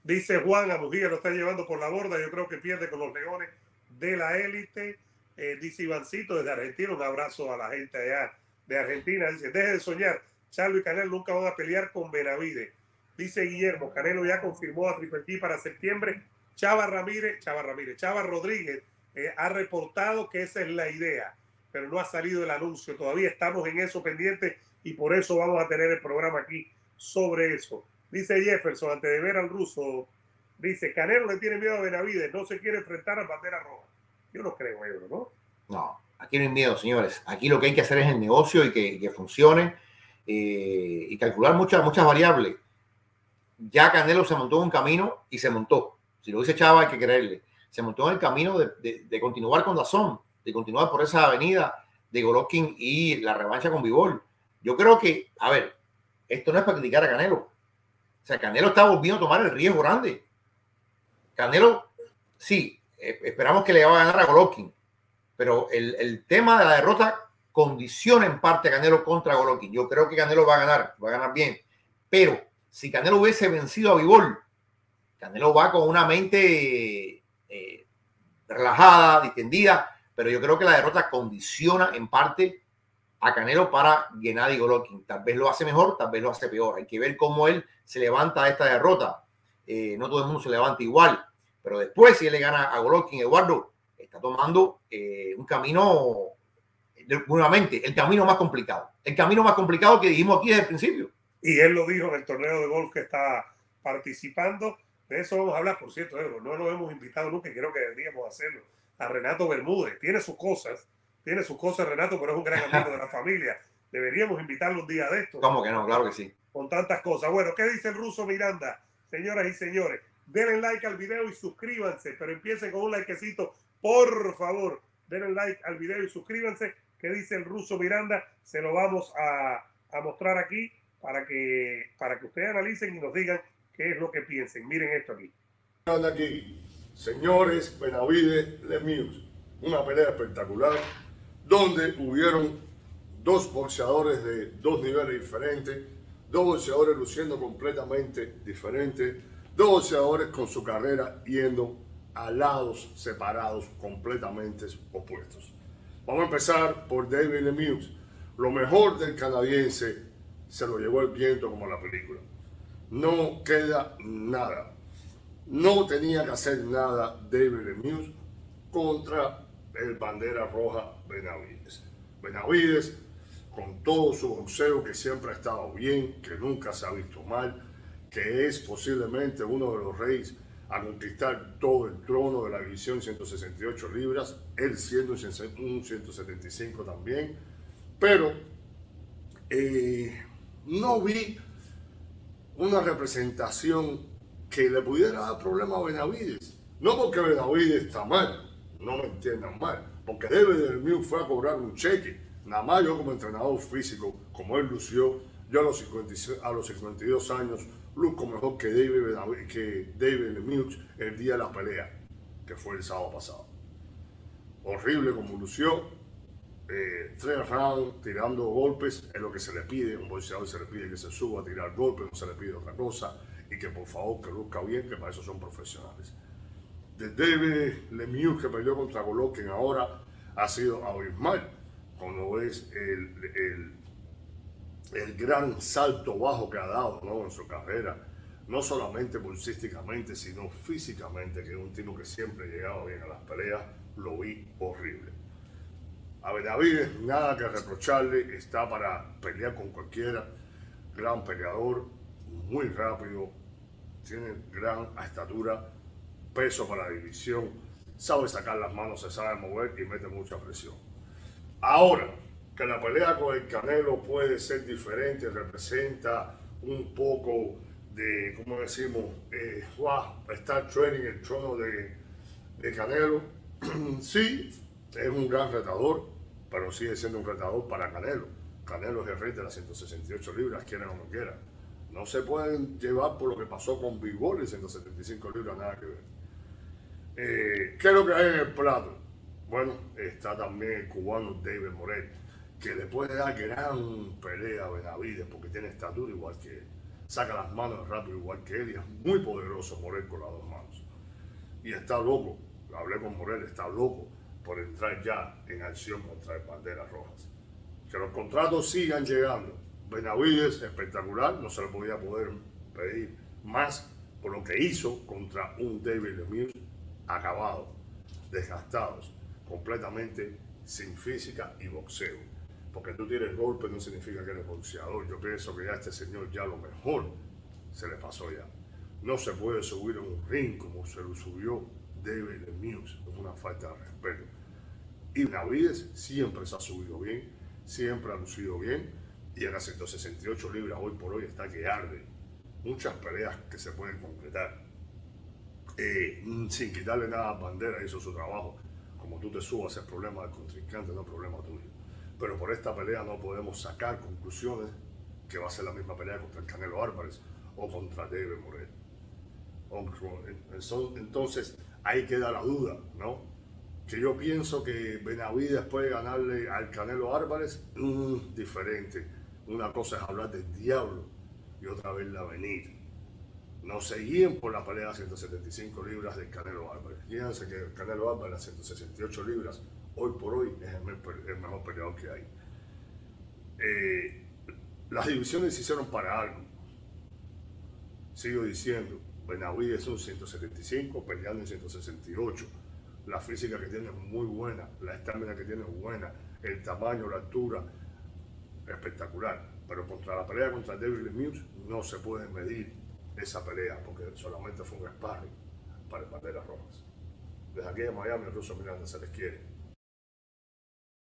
Dice Juan, a Mujía lo está llevando por la borda. Yo creo que pierde con los leones de la élite. Eh, dice Ivancito desde Argentina. Un abrazo a la gente allá de Argentina. Dice: Deje de soñar. Charlo y Canelo nunca van a pelear con Benavides. Dice Guillermo: Canelo ya confirmó a Triple para septiembre. Chava Ramírez, Chava Ramírez, Chava Rodríguez eh, ha reportado que esa es la idea, pero no ha salido el anuncio. Todavía estamos en eso pendiente y por eso vamos a tener el programa aquí sobre eso. Dice Jefferson, antes de ver al ruso, dice, Canelo le tiene miedo a Benavides, no se quiere enfrentar a Bandera Roja. Yo no creo, Ebro, ¿no? No, aquí no hay miedo, señores. Aquí lo que hay que hacer es el negocio y que, funcione eh, y calcular muchas, muchas variables. Ya Canelo se montó en un camino y se montó. Si lo dice Chava, hay que creerle. Se montó en el camino de, de, continuar con Dazón, de continuar por esa avenida de Golovkin y la revancha con Vivol. Yo creo que, a ver, esto no es para criticar a Canelo. O sea, Canelo está volviendo a tomar el riesgo grande. Canelo, sí, esperamos que le va a ganar a Golovkin, pero el, el, tema de la derrota condiciona en parte a Canelo contra Golovkin. Yo creo que Canelo va a ganar, va a ganar bien. Pero si Canelo hubiese vencido a Vivol, Canelo va con una mente eh, relajada, distendida, pero yo creo que la derrota condiciona en parte a Canelo para Gennady Golovkin. Tal vez lo hace mejor, tal vez lo hace peor. Hay que ver cómo él se levanta de esta derrota. Eh, no todo el mundo se levanta igual, pero después si él le gana a Golovkin, Eduardo está tomando eh, un camino, nuevamente, el camino más complicado. El camino más complicado que dijimos aquí desde el principio. Y él lo dijo en el torneo de golf que está participando de eso vamos a hablar, por cierto, No lo hemos invitado nunca y creo que deberíamos hacerlo. A Renato Bermúdez. Tiene sus cosas, tiene sus cosas, Renato, pero es un gran amigo de la familia. Deberíamos invitarlo un día de esto. ¿Cómo que no? Claro que sí. Con tantas cosas. Bueno, ¿qué dice el ruso Miranda? Señoras y señores, denle like al video y suscríbanse, pero empiecen con un likecito, por favor. Denle like al video y suscríbanse. ¿Qué dice el ruso Miranda? Se lo vamos a, a mostrar aquí para que, para que ustedes analicen y nos digan qué es lo que piensen. Miren esto aquí. aquí, señores Benavides Lemieux, una pelea espectacular donde hubieron dos boxeadores de dos niveles diferentes, dos boxeadores luciendo completamente diferentes, boxeadores con su carrera yendo a lados separados completamente opuestos. Vamos a empezar por David Lemieux. Lo mejor del canadiense se lo llevó el viento como la película no queda nada. No tenía que hacer nada David Lemieux contra el bandera roja Benavides. Benavides, con todo su boxeo que siempre ha estado bien, que nunca se ha visto mal, que es posiblemente uno de los reyes a conquistar todo el trono de la división 168 libras, él siendo un 175 también, pero eh, no vi una representación que le pudiera dar problema a Benavides. No porque Benavides está mal, no me entiendan mal, porque David Lemieux fue a cobrar un cheque. Nada más yo como entrenador físico, como él lució, yo a los, 56, a los 52 años luzco mejor que David, que David Lemieux el día de la pelea, que fue el sábado pasado. Horrible como lució, eh, tres rounds tirando golpes es lo que se le pide. Un boxeador se le pide que se suba a tirar golpes, no se le pide otra cosa. Y que por favor que luzca bien, que para eso son profesionales. De David Lemieux que peleó contra Golovkin ahora ha sido abismal. Cuando ves el, el, el, gran salto bajo que ha dado ¿no? en su carrera, no solamente bolsísticamente, sino físicamente, que es un tipo que siempre llegaba bien a las peleas, lo vi horrible. A Benavides nada que reprocharle, está para pelear con cualquiera, gran peleador, muy rápido, tiene gran estatura, peso para la división, sabe sacar las manos, se sabe mover y mete mucha presión. Ahora, que la pelea con el Canelo puede ser diferente, representa un poco de, ¿cómo decimos? Eh, wow, está training el trono de, de Canelo. sí, es un gran retador, pero sigue siendo un retador para Canelo. Canelo es el rey de las 168 libras, quieran o no quieran. No se pueden llevar por lo que pasó con Bigol y 175 libras, nada que ver. Eh, ¿Qué es lo que hay en el plato? Bueno, está también el cubano David Morel, que le puede dar gran pelea a Benavides porque tiene estatura igual que él. Saca las manos rápido igual que él y es muy poderoso Morel con las dos manos. Y está loco, hablé con Morel, está loco por entrar ya en acción contra el Banderas Rojas. Que los contratos sigan llegando. Benavides, espectacular, no se le podía poder pedir más por lo que hizo contra un David Lemieux acabado, desgastados, completamente sin física y boxeo. Porque tú tienes golpe no significa que eres boxeador. Yo pienso que ya este señor ya lo mejor se le pasó ya. No se puede subir en un ring como se lo subió David Lemieux. Es una falta de respeto. Y Navides siempre se ha subido bien, siempre ha lucido bien. Y en las 168 libras hoy por hoy está que arde. Muchas peleas que se pueden concretar. Eh, sin quitarle nada a Bandera, hizo su trabajo. Como tú te subas, es problema del contrincante, no es problema tuyo. Pero por esta pelea no podemos sacar conclusiones que va a ser la misma pelea contra el Canelo Álvarez o contra David Morel. Entonces, ahí queda la duda, ¿no? que yo pienso que Benavides puede ganarle al Canelo Álvarez, mm, diferente. Una cosa es hablar del diablo y otra vez la venir. No se guíen por la pelea de 175 libras del Canelo Álvarez. Fíjense que el Canelo Álvarez a 168 libras, hoy por hoy, es el, mejor peleador que hay. Eh, las divisiones se hicieron para algo. Sigo diciendo, Benavides es un 175, peleando en 168 la física que tiene es muy buena, la estamina que tiene es buena, el tamaño, la altura, espectacular. Pero contra la pelea contra David Lemieux no se puede medir esa pelea porque solamente fue un sparring para el Banderas Rojas. Desde aquí de Miami, Russo Miranda se les quiere.